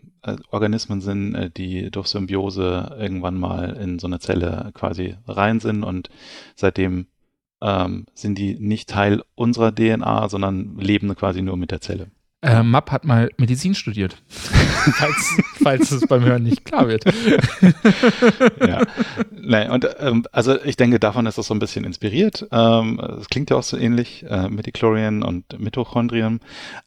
Organismen sind, äh, die durch Symbiose irgendwann mal in so eine Zelle quasi rein sind und seitdem ähm, sind die nicht Teil unserer DNA, sondern leben quasi nur mit der Zelle. Äh, Mapp hat mal Medizin studiert. falls, falls es beim Hören nicht klar wird. ja. Nein, und ähm, also ich denke, davon ist das so ein bisschen inspiriert. Ähm, es klingt ja auch so ähnlich, äh, Midichlorian und Mitochondrien.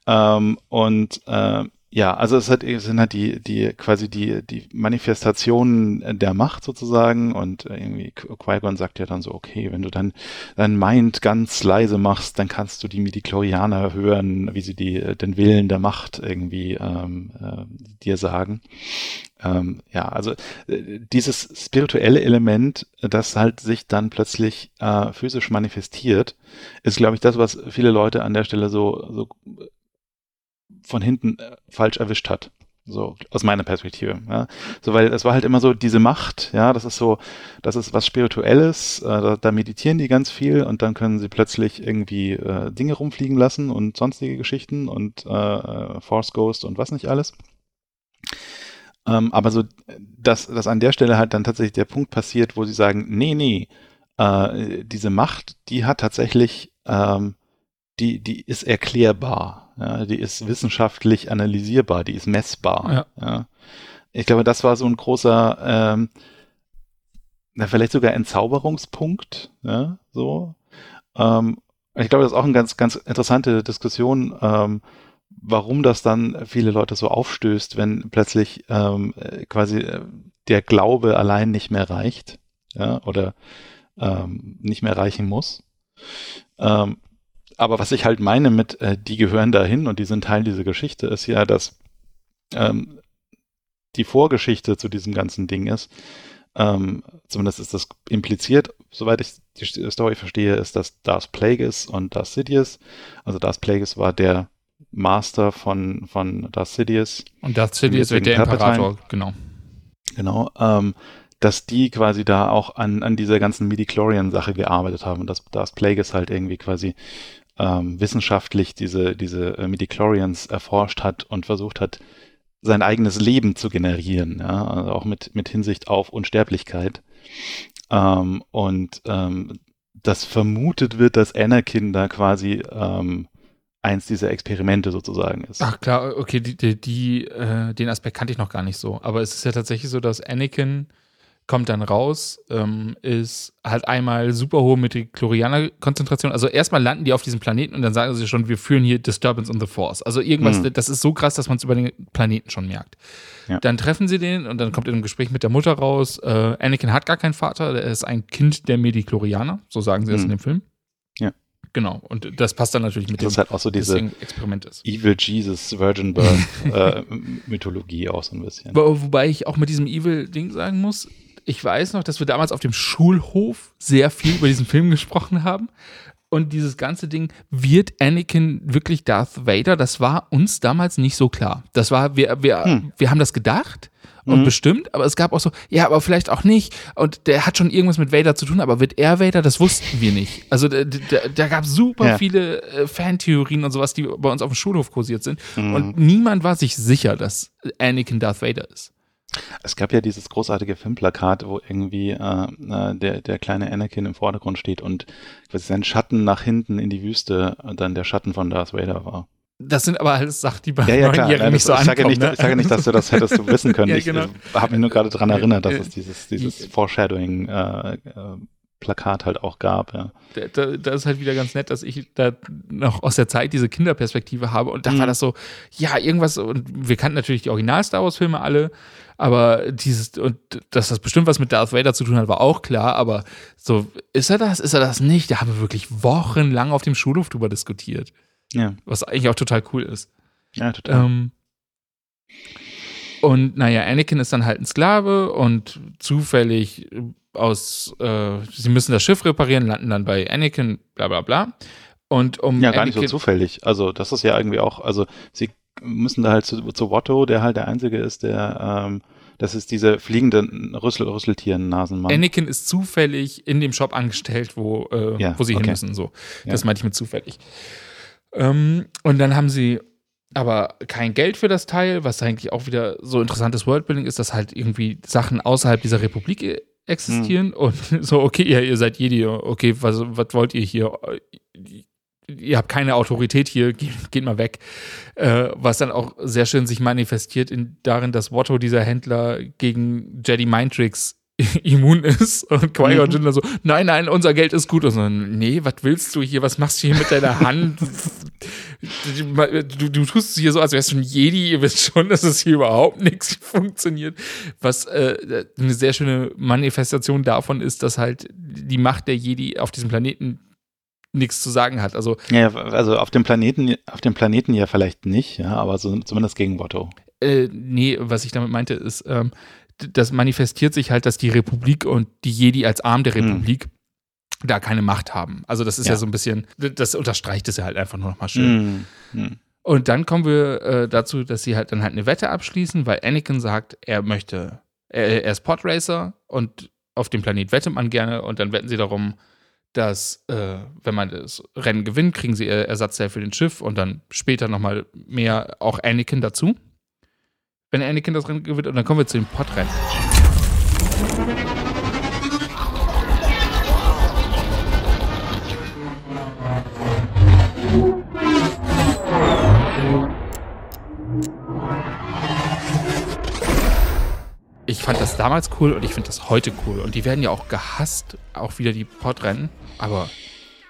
Ähm, und äh, ja, also es, hat, sind halt die, die quasi die, die Manifestationen der Macht sozusagen und irgendwie Qui-Gon sagt ja dann so, okay, wenn du dann dein Mind ganz leise machst, dann kannst du die Midichlorianer hören, wie sie die, den Willen der Macht irgendwie ähm, äh, dir sagen. Ähm, ja, also äh, dieses spirituelle Element, das halt sich dann plötzlich äh, physisch manifestiert, ist, glaube ich, das, was viele Leute an der Stelle so, so von hinten äh, falsch erwischt hat. So, aus meiner Perspektive. Ja. So, weil es war halt immer so diese Macht, ja, das ist so, das ist was Spirituelles, äh, da, da, meditieren die ganz viel und dann können sie plötzlich irgendwie äh, Dinge rumfliegen lassen und sonstige Geschichten und äh, Force Ghost und was nicht alles. Ähm, aber so, dass, dass an der Stelle halt dann tatsächlich der Punkt passiert, wo sie sagen, nee, nee, äh, diese Macht, die hat tatsächlich, ähm, die, die ist erklärbar. Ja, die ist wissenschaftlich analysierbar, die ist messbar. Ja. ja. Ich glaube, das war so ein großer, ähm, na, vielleicht sogar Entzauberungspunkt, ja, so. Ähm, ich glaube, das ist auch eine ganz, ganz interessante Diskussion, ähm, warum das dann viele Leute so aufstößt, wenn plötzlich ähm, quasi äh, der Glaube allein nicht mehr reicht, ja, oder ähm, nicht mehr reichen muss. Ähm, aber was ich halt meine mit, äh, die gehören dahin und die sind Teil dieser Geschichte, ist ja, dass ähm, die Vorgeschichte zu diesem ganzen Ding ist, ähm, zumindest ist das impliziert, soweit ich die Story verstehe, ist, dass Darth Plagueis und Darth Sidious, also Darth Plagueis war der Master von, von Darth Sidious. Und Darth Sidious wird der Imperator, genau. Genau, ähm, dass die quasi da auch an, an dieser ganzen Midi-Chlorian-Sache gearbeitet haben und dass Darth Plagueis halt irgendwie quasi ähm, wissenschaftlich diese, diese äh, Midichlorians erforscht hat und versucht hat, sein eigenes Leben zu generieren, ja? also auch mit, mit Hinsicht auf Unsterblichkeit. Ähm, und ähm, das vermutet wird, dass Anakin da quasi ähm, eins dieser Experimente sozusagen ist. Ach klar, okay, die, die, die äh, den Aspekt kannte ich noch gar nicht so. Aber es ist ja tatsächlich so, dass Anakin kommt dann raus, ähm, ist halt einmal super hohe Midichlorianer-Konzentration. Also erstmal landen die auf diesem Planeten und dann sagen sie schon, wir führen hier Disturbance on the Force. Also irgendwas, mhm. das ist so krass, dass man es über den Planeten schon merkt. Ja. Dann treffen sie den und dann kommt in einem Gespräch mit der Mutter raus, äh, Anakin hat gar keinen Vater, er ist ein Kind der Midichlorianer, so sagen sie mhm. das in dem Film. Ja. Genau, und das passt dann natürlich mit das dem ist halt auch so diese Experiment ist. Evil Jesus Virgin Birth äh, Mythologie auch so ein bisschen. Wo, wobei ich auch mit diesem Evil-Ding sagen muss, ich weiß noch, dass wir damals auf dem Schulhof sehr viel über diesen Film gesprochen haben. Und dieses ganze Ding, wird Anakin wirklich Darth Vader? Das war uns damals nicht so klar. Das war, wir, wir, hm. wir haben das gedacht und mhm. bestimmt, aber es gab auch so, ja, aber vielleicht auch nicht. Und der hat schon irgendwas mit Vader zu tun, aber wird er Vader? Das wussten wir nicht. Also da, da, da gab es super ja. viele äh, Fantheorien und sowas, die bei uns auf dem Schulhof kursiert sind. Mhm. Und niemand war sich sicher, dass Anakin Darth Vader ist. Es gab ja dieses großartige Filmplakat, wo irgendwie äh, äh, der, der kleine Anakin im Vordergrund steht und quasi sein Schatten nach hinten in die Wüste dann der Schatten von Darth Vader war. Das sind aber alles Sachen, die bei ja, ja, Neunjährigen nicht so ich ankommen. Sage nicht, ne? Ich sage nicht, dass du das hättest du wissen können. ja, genau. Ich habe mich nur gerade daran erinnert, dass es dieses, dieses Foreshadowing äh, äh, Plakat halt auch gab. Ja. Da, da, ist halt wieder ganz nett, dass ich da noch aus der Zeit diese Kinderperspektive habe und da mhm. war das so, ja, irgendwas, und wir kannten natürlich die Original-Star Wars-Filme alle, aber dieses, und dass das bestimmt was mit Darth Vader zu tun hat, war auch klar, aber so, ist er das, ist er das nicht? Da haben wir wirklich wochenlang auf dem Schulhof drüber diskutiert. Ja. Was eigentlich auch total cool ist. Ja, total. Ähm, und naja, Anakin ist dann halt ein Sklave und zufällig aus, äh, sie müssen das Schiff reparieren, landen dann bei Anakin, bla bla bla. Und um ja, gar Anakin nicht so zufällig. Also, das ist ja irgendwie auch, also sie müssen da halt zu, zu Watto, der halt der Einzige ist, der, ähm, das ist diese fliegenden Rüssel, Rüsseltieren-Nasenmann. Anakin ist zufällig in dem Shop angestellt, wo, äh, ja, wo sie okay. hin müssen. So. Das ja. meinte ich mit zufällig. Ähm, und dann haben sie aber kein Geld für das Teil, was eigentlich auch wieder so interessantes Worldbuilding ist, dass halt irgendwie Sachen außerhalb dieser Republik existieren mhm. und so, okay, ja, ihr seid Jedi, okay, was, was wollt ihr hier? Ihr habt keine Autorität hier, geht, geht mal weg. Äh, was dann auch sehr schön sich manifestiert in, darin, dass Watto, dieser Händler, gegen Jedi Mind Tricks immun ist und Qui-Gon mhm. Jinn so, nein, nein, unser Geld ist gut. Und so, nee, was willst du hier? Was machst du hier mit deiner Hand? du, du tust es hier so, als wärst du ein Jedi. Ihr wisst schon, dass es hier überhaupt nichts funktioniert. Was äh, eine sehr schöne Manifestation davon ist, dass halt die Macht der Jedi auf diesem Planeten nichts zu sagen hat. Also, ja, also auf dem Planeten, auf dem Planeten ja vielleicht nicht, ja, aber so, zumindest gegen Watto. Äh, nee, was ich damit meinte, ist, ähm, das manifestiert sich halt, dass die Republik und die Jedi als Arm der hm. Republik hm da keine Macht haben. Also das ist ja. ja, so ein bisschen, das unterstreicht es ja halt einfach nur noch mal schön. Mhm. Und dann kommen wir äh, dazu, dass sie halt dann halt eine Wette abschließen, weil Anakin sagt, er möchte, er, er ist Podracer und auf dem Planet wettet man gerne und dann wetten sie darum, dass äh, wenn man das Rennen gewinnt, kriegen sie Ersatzteil für den Schiff und dann später nochmal mehr auch Anakin dazu wenn Anakin das Rennen gewinnt. Und dann kommen wir zu dem Podrennen. Ich fand das damals cool und ich finde das heute cool. Und die werden ja auch gehasst, auch wieder die Podrennen. Aber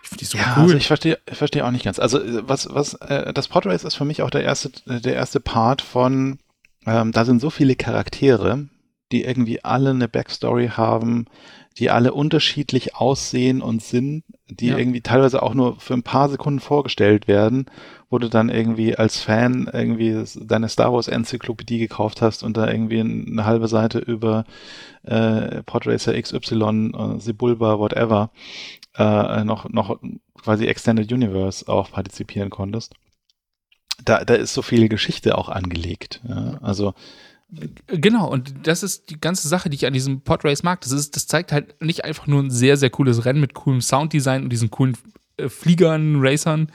ich finde die so ja, cool. Also ich verstehe versteh auch nicht ganz. Also was, was, äh, das Podrace ist für mich auch der erste, der erste Part von ähm, da sind so viele Charaktere, die irgendwie alle eine Backstory haben, die alle unterschiedlich aussehen und sind, die ja. irgendwie teilweise auch nur für ein paar Sekunden vorgestellt werden, wo du dann irgendwie als Fan irgendwie deine Star Wars Enzyklopädie gekauft hast und da irgendwie eine halbe Seite über äh, Podracer XY, äh, Sebulba, whatever, äh, noch, noch quasi Extended Universe auch partizipieren konntest da, da ist so viel Geschichte auch angelegt. Ja? Also Genau, und das ist die ganze Sache, die ich an diesem Podrace mag. Das, ist, das zeigt halt nicht einfach nur ein sehr, sehr cooles Rennen mit coolem Sounddesign und diesen coolen äh, Fliegern, Racern,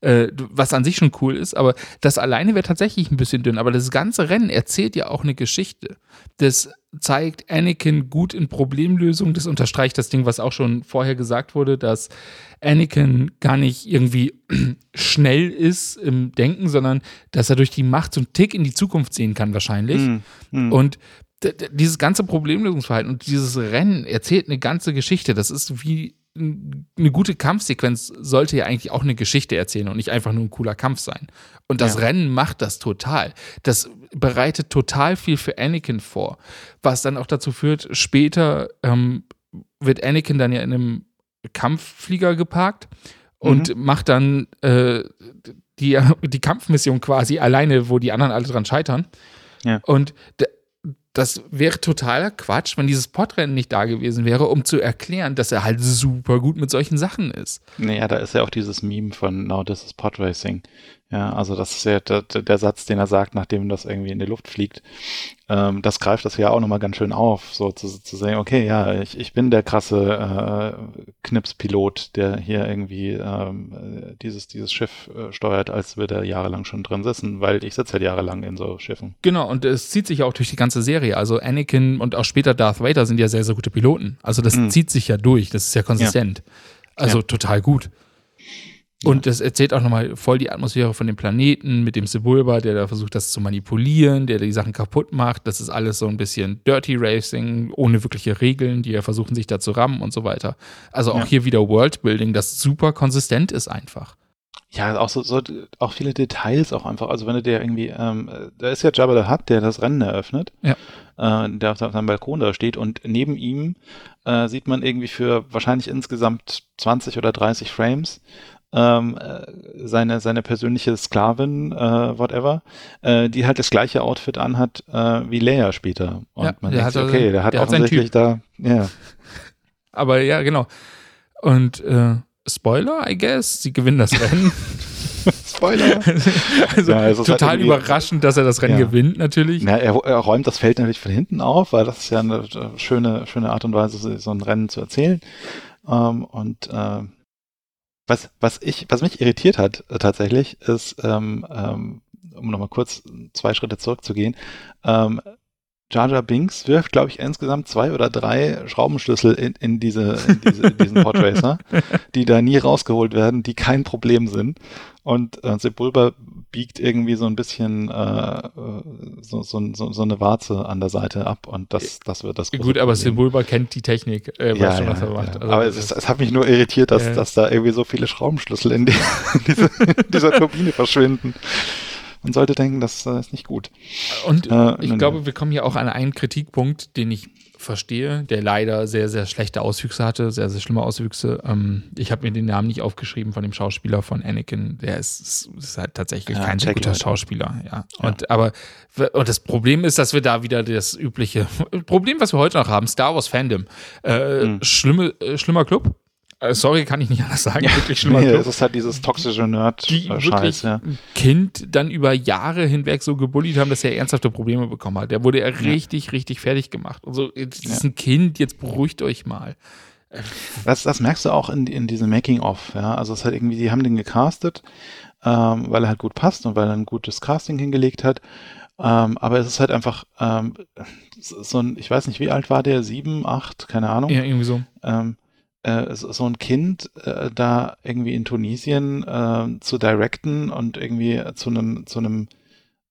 äh, was an sich schon cool ist, aber das alleine wäre tatsächlich ein bisschen dünn. Aber das ganze Rennen erzählt ja auch eine Geschichte. Das zeigt Anakin gut in Problemlösung. Das unterstreicht das Ding, was auch schon vorher gesagt wurde, dass Anakin gar nicht irgendwie schnell ist im Denken, sondern dass er durch die Macht so einen Tick in die Zukunft sehen kann, wahrscheinlich. Mm, mm. Und dieses ganze Problemlösungsverhalten und dieses Rennen erzählt eine ganze Geschichte. Das ist wie eine gute Kampfsequenz sollte ja eigentlich auch eine Geschichte erzählen und nicht einfach nur ein cooler Kampf sein. Und das ja. Rennen macht das total. Das bereitet total viel für Anakin vor, was dann auch dazu führt, später ähm, wird Anakin dann ja in einem Kampfflieger geparkt und mhm. macht dann äh, die, die Kampfmission quasi alleine, wo die anderen alle dran scheitern. Ja. Und das wäre totaler Quatsch, wenn dieses Podrennen nicht da gewesen wäre, um zu erklären, dass er halt super gut mit solchen Sachen ist. Naja, da ist ja auch dieses Meme von Now This is Podracing. Ja, also das ist ja der, der, Satz, den er sagt, nachdem das irgendwie in die Luft fliegt. Ähm, das greift das ja auch nochmal ganz schön auf, so zu, zu sagen, okay, ja, ich, ich bin der krasse äh, Knipspilot, der hier irgendwie ähm, dieses, dieses Schiff äh, steuert, als wir da jahrelang schon drin sitzen, weil ich sitze halt jahrelang in so Schiffen. Genau, und es zieht sich ja auch durch die ganze Serie. Also Anakin und auch später Darth Vader sind ja sehr, sehr gute Piloten. Also das mhm. zieht sich ja durch, das ist ja konsistent. Ja. Also ja. total gut. Und das erzählt auch nochmal voll die Atmosphäre von dem Planeten mit dem Sebulba, der da versucht, das zu manipulieren, der die Sachen kaputt macht. Das ist alles so ein bisschen Dirty Racing, ohne wirkliche Regeln, die ja versuchen, sich da zu rammen und so weiter. Also auch ja. hier wieder Worldbuilding, das super konsistent ist einfach. Ja, auch so, so, auch viele Details auch einfach. Also wenn du dir irgendwie, ähm, da ist ja Jabba the Hutt, der das Rennen eröffnet, ja. äh, der auf seinem Balkon da steht und neben ihm äh, sieht man irgendwie für wahrscheinlich insgesamt 20 oder 30 Frames ähm, äh, seine, seine persönliche Sklavin, äh, whatever, äh, die halt das gleiche Outfit anhat äh, wie Leia später. Und ja, man denkt, okay, der hat der offensichtlich hat da, ja. Aber ja, genau. Und äh, Spoiler, I guess, sie gewinnen das Rennen. Spoiler. also, ja, total halt überraschend, dass er das Rennen ja. gewinnt, natürlich. Na, er, er, räumt das Feld natürlich von hinten auf, weil das ist ja eine schöne, schöne Art und Weise, so ein Rennen zu erzählen. Ähm, und äh, was, was ich, was mich irritiert hat äh, tatsächlich, ist, ähm, ähm, um nochmal kurz zwei Schritte zurückzugehen, ähm, Jar Jar Binks wirft, glaube ich, insgesamt zwei oder drei Schraubenschlüssel in, in, diese, in, diese, in diesen Podracer, die da nie rausgeholt werden, die kein Problem sind. Und äh, Sepulba biegt irgendwie so ein bisschen äh, so, so, so, so eine Warze an der Seite ab und das, das wird das Gut, aber Sepulba kennt die Technik, äh, ja, schon, ja, was er macht. Ja. Also aber es, ist, es, hat mich nur irritiert, dass, dass da irgendwie so viele Schraubenschlüssel in, die, in diese, dieser Turbine verschwinden man sollte denken, das äh, ist nicht gut. Und äh, ich glaube, wir kommen hier auch an einen Kritikpunkt, den ich verstehe, der leider sehr, sehr schlechte Auswüchse hatte, sehr, sehr schlimme Auswüchse. Ähm, ich habe mir den Namen nicht aufgeschrieben von dem Schauspieler von Anakin. Der ist, ist halt tatsächlich ja, kein so guter Schauspieler. Ja. ja. Und aber und das Problem ist, dass wir da wieder das übliche Problem, was wir heute noch haben, Star Wars Fandom. Äh, mhm. schlimme, äh, schlimmer Club. Äh, sorry, kann ich nicht anders sagen. Ja, wirklich schlimmer. Nee, es ist halt dieses toxische Nerd-Scheiß. Ja. Kind dann über Jahre hinweg so gebullied haben, dass er ernsthafte Probleme bekommen hat. Der wurde ja richtig, richtig fertig gemacht. Und so, das ist ein Kind, jetzt beruhigt euch mal. Das, das merkst du auch in, in diesem Making-of. Ja? Also es hat irgendwie, die haben den gecastet, ähm, weil er halt gut passt und weil er ein gutes Casting hingelegt hat. Ähm, aber es ist halt einfach ähm, so ein, ich weiß nicht, wie alt war der? Sieben, acht, keine Ahnung. Ja, irgendwie so. Ähm, äh, so ein Kind äh, da irgendwie in Tunesien äh, zu directen und irgendwie zu einem zu einem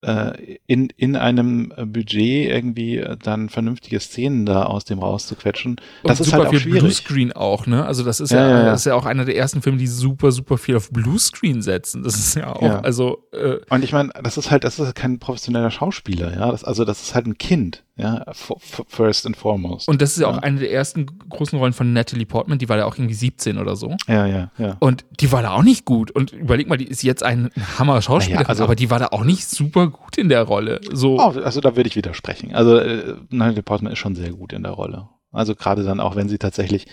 äh, in, in einem Budget irgendwie dann vernünftige Szenen da aus dem rauszuquetschen. Das und ist halt auch viel schwierig. Bluescreen auch, ne? Also das ist ja, ja, ja, das ist ja auch einer der ersten Filme, die super, super viel auf Bluescreen setzen. Das ist ja auch, ja. also. Äh, und ich meine, das ist halt, das ist kein professioneller Schauspieler, ja. Das, also das ist halt ein Kind, ja, first and foremost. Und das ist ja auch eine der ersten großen Rollen von Natalie Portman, die war da auch irgendwie 17 oder so. Ja, ja, ja. Und die war da auch nicht gut. Und überleg mal, die ist jetzt ein Hammer-Schauspieler, also, aber die war da auch nicht super gut in der Rolle. So. Oh, also da würde ich widersprechen. Also äh, Natalie Portman ist schon sehr gut in der Rolle. Also gerade dann auch, wenn sie tatsächlich,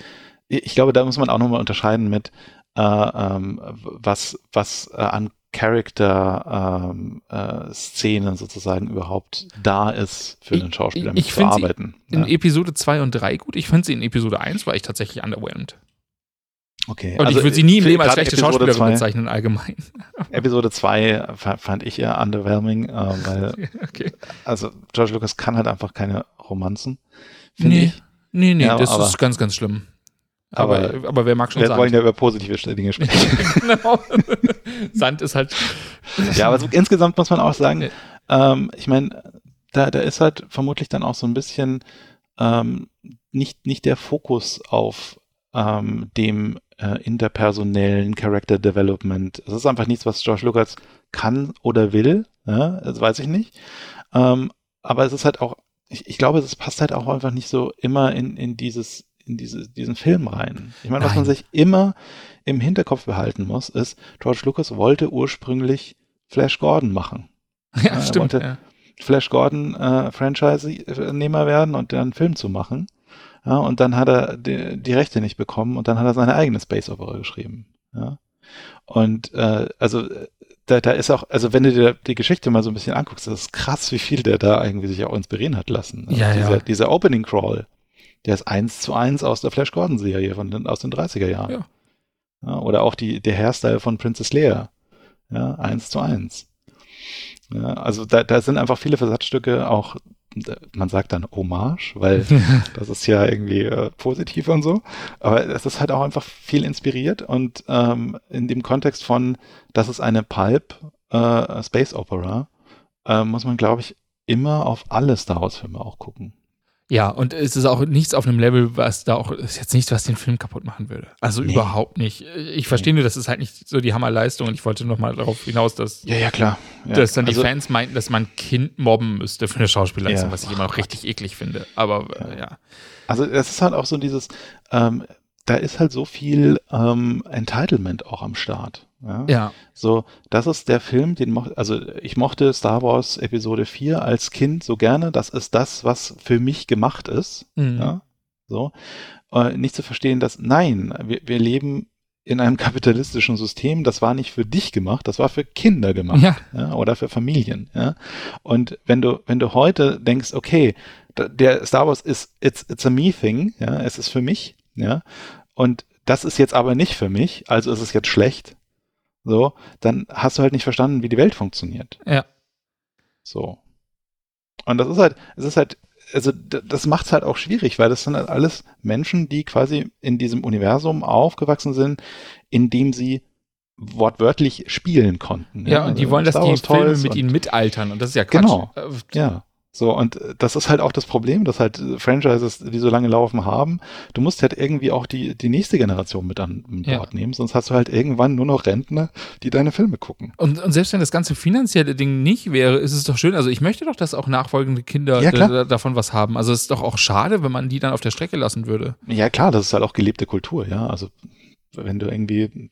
ich glaube, da muss man auch nochmal unterscheiden mit, äh, ähm, was, was äh, an Character-Szenen ähm, äh, sozusagen überhaupt da ist für den Schauspieler ich, ich zu arbeiten. in ja. Episode 2 und 3 gut. Ich fand sie in Episode 1 war ich tatsächlich underwhelmed. Okay. Und also ich würde sie nie im Leben als schlechte Episode Schauspielerin zwei, bezeichnen allgemein. Episode 2 fand ich eher underwhelming, äh, weil okay. also George Lucas kann halt einfach keine Romanzen. Nee, ich. nee, nee, ja, das ist ganz, ganz schlimm. Aber, aber, aber wer mag schon wir sagen. Wir wollen ja über positive Dinge sprechen. genau. Sand ist halt. ja, aber so insgesamt muss man auch sagen, ähm, ich meine, da, da ist halt vermutlich dann auch so ein bisschen ähm, nicht, nicht der Fokus auf ähm, dem äh, interpersonellen Character Development. Es ist einfach nichts, was George Lucas kann oder will. Ja, das weiß ich nicht. Ähm, aber es ist halt auch, ich, ich glaube, es passt halt auch einfach nicht so immer in, in dieses in diese, diesen Film rein. Ich meine, was man sich immer im Hinterkopf behalten muss, ist, George Lucas wollte ursprünglich Flash Gordon machen. Ja, er stimmt. Wollte ja. Flash Gordon äh, Franchise-Nehmer werden und dann einen Film zu machen. Ja, und dann hat er die, die, Rechte nicht bekommen und dann hat er seine eigene Space Opera geschrieben. Ja. Und äh, also da, da ist auch, also wenn du dir die Geschichte mal so ein bisschen anguckst, das ist krass, wie viel der da irgendwie sich auch inspirieren hat lassen. Also ja, dieser, ja. dieser Opening Crawl, der ist eins zu eins aus der Flash Gordon Serie von den, aus den 30er Jahren. Ja. ja. oder auch die, der Hairstyle von Princess Leia. Ja, eins zu eins. Ja, also da, da sind einfach viele Versatzstücke auch, man sagt dann Hommage, weil das ist ja irgendwie äh, positiv und so. Aber es ist halt auch einfach viel inspiriert und ähm, in dem Kontext von, das ist eine Pulp äh, Space Opera, äh, muss man, glaube ich, immer auf alle Star Wars-Filme auch gucken. Ja, und es ist auch nichts auf einem Level, was da auch, ist jetzt nichts, was den Film kaputt machen würde. Also nee. überhaupt nicht. Ich verstehe nur, das ist halt nicht so die Hammerleistung und ich wollte noch mal darauf hinaus, dass, ja, ja, klar. Ja. dass dann also, die Fans meinten, dass man Kind mobben müsste für eine Schauspielleistung, ja. was ich immer noch richtig eklig finde. Aber ja. ja. Also es ist halt auch so dieses, ähm, da ist halt so viel ähm, Entitlement auch am Start. Ja? ja. So, das ist der Film, den mo also ich mochte Star Wars Episode 4 als Kind so gerne. Das ist das, was für mich gemacht ist. Mhm. Ja. So. Äh, nicht zu verstehen, dass nein, wir, wir leben in einem kapitalistischen System, das war nicht für dich gemacht, das war für Kinder gemacht ja. ja. oder für Familien. Ja. Und wenn du, wenn du heute denkst, okay, der Star Wars ist it's, it's a me thing, ja, es ist für mich, ja, und das ist jetzt aber nicht für mich, also ist es jetzt schlecht, so, dann hast du halt nicht verstanden, wie die Welt funktioniert. Ja. So. Und das ist halt, es ist halt, also das macht es halt auch schwierig, weil das sind halt alles Menschen, die quasi in diesem Universum aufgewachsen sind, in dem sie wortwörtlich spielen konnten. Ja, ja und die also wollen, dass die Filme mit ihnen mitaltern und das ist ja Quatsch. Genau. Äh, ja. So, und das ist halt auch das Problem, dass halt Franchises, die so lange laufen haben, du musst halt irgendwie auch die, die nächste Generation mit an Bord ja. nehmen, sonst hast du halt irgendwann nur noch Rentner, die deine Filme gucken. Und, und selbst wenn das ganze finanzielle Ding nicht wäre, ist es doch schön, also ich möchte doch, dass auch nachfolgende Kinder ja, davon was haben. Also es ist doch auch schade, wenn man die dann auf der Strecke lassen würde. Ja, klar, das ist halt auch gelebte Kultur, ja. Also wenn du irgendwie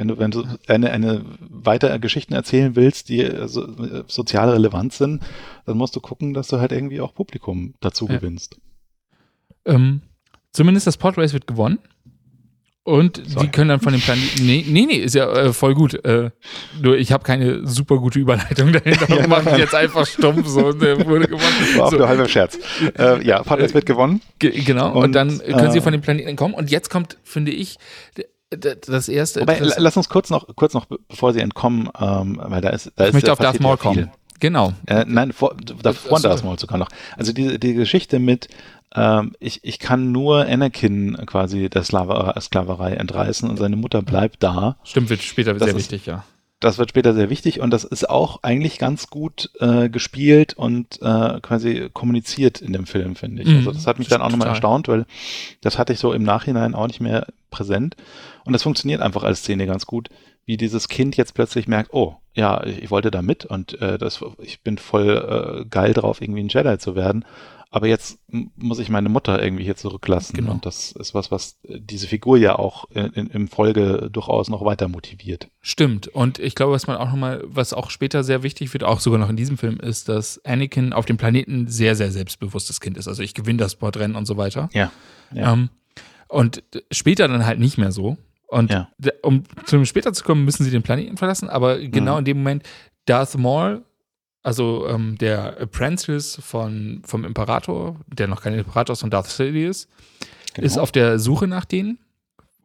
wenn du, wenn du eine, eine weitere Geschichten erzählen willst, die so, sozial relevant sind, dann musst du gucken, dass du halt irgendwie auch Publikum dazu ja. gewinnst. Ähm, zumindest das Podrace wird gewonnen. Und Sorry. die können dann von dem Planeten. Nee, nee, nee, ist ja äh, voll gut. Äh, nur ich habe keine super gute Überleitung dahinter. ja, mache ich jetzt einfach stumpf so und der wurde gewonnen. War so. nur halber Scherz. Äh, ja, Podrace wird gewonnen. G genau. Und, und, dann können sie äh, von dem Planeten kommen. Und jetzt kommt, finde ich, das erste. Wobei, lass uns kurz noch, kurz noch, bevor sie entkommen, ähm, weil da ist, da ich ist möchte auf Darth Maul kommen. Genau. Äh, nein, vor, davor äh, Darth Maul sogar noch. Also die, die Geschichte mit, ähm, ich, ich kann nur Anakin quasi der Sklaverei, Sklaverei entreißen und seine Mutter bleibt da. Stimmt, wird später das sehr ist, wichtig, ja. Das wird später sehr wichtig und das ist auch eigentlich ganz gut äh, gespielt und äh, quasi kommuniziert in dem Film, finde ich. Mhm, also das hat mich dann auch nochmal erstaunt, weil das hatte ich so im Nachhinein auch nicht mehr präsent. Und das funktioniert einfach als Szene ganz gut, wie dieses Kind jetzt plötzlich merkt, oh, ja, ich wollte da mit und äh, das, ich bin voll äh, geil drauf, irgendwie ein Jedi zu werden. Aber jetzt muss ich meine Mutter irgendwie hier zurücklassen. Genau. Und das ist was, was diese Figur ja auch in, im Folge durchaus noch weiter motiviert. Stimmt. Und ich glaube, was man auch nochmal, was auch später sehr wichtig wird, auch sogar noch in diesem Film, ist, dass Anakin auf dem Planeten sehr, sehr selbstbewusstes Kind ist. Also ich gewinne das Sportrennen und so weiter. Ja. ja. Ähm, und später dann halt nicht mehr so. Und ja. um zu dem später zu kommen, müssen sie den Planeten verlassen, aber genau mhm. in dem Moment Darth Maul, also ähm, der Apprentice von, vom Imperator, der noch kein Imperator ist, von Darth Sidious, genau. ist auf der Suche nach denen,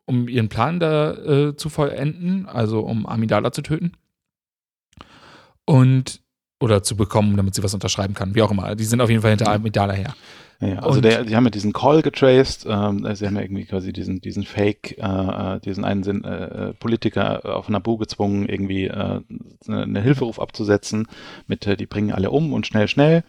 um ihren Plan da äh, zu vollenden, also um Amidala zu töten. Und oder zu bekommen, damit sie was unterschreiben kann, wie auch immer. Die sind auf jeden Fall hinter Amidala her. Ja, also der, die haben ja diesen Call getraced, ähm, sie haben ja irgendwie quasi diesen, diesen Fake, äh, äh diesen einen Sinn, äh, Politiker auf Nabu gezwungen, irgendwie äh, eine Hilferuf abzusetzen mit, äh, die bringen alle um und schnell, schnell.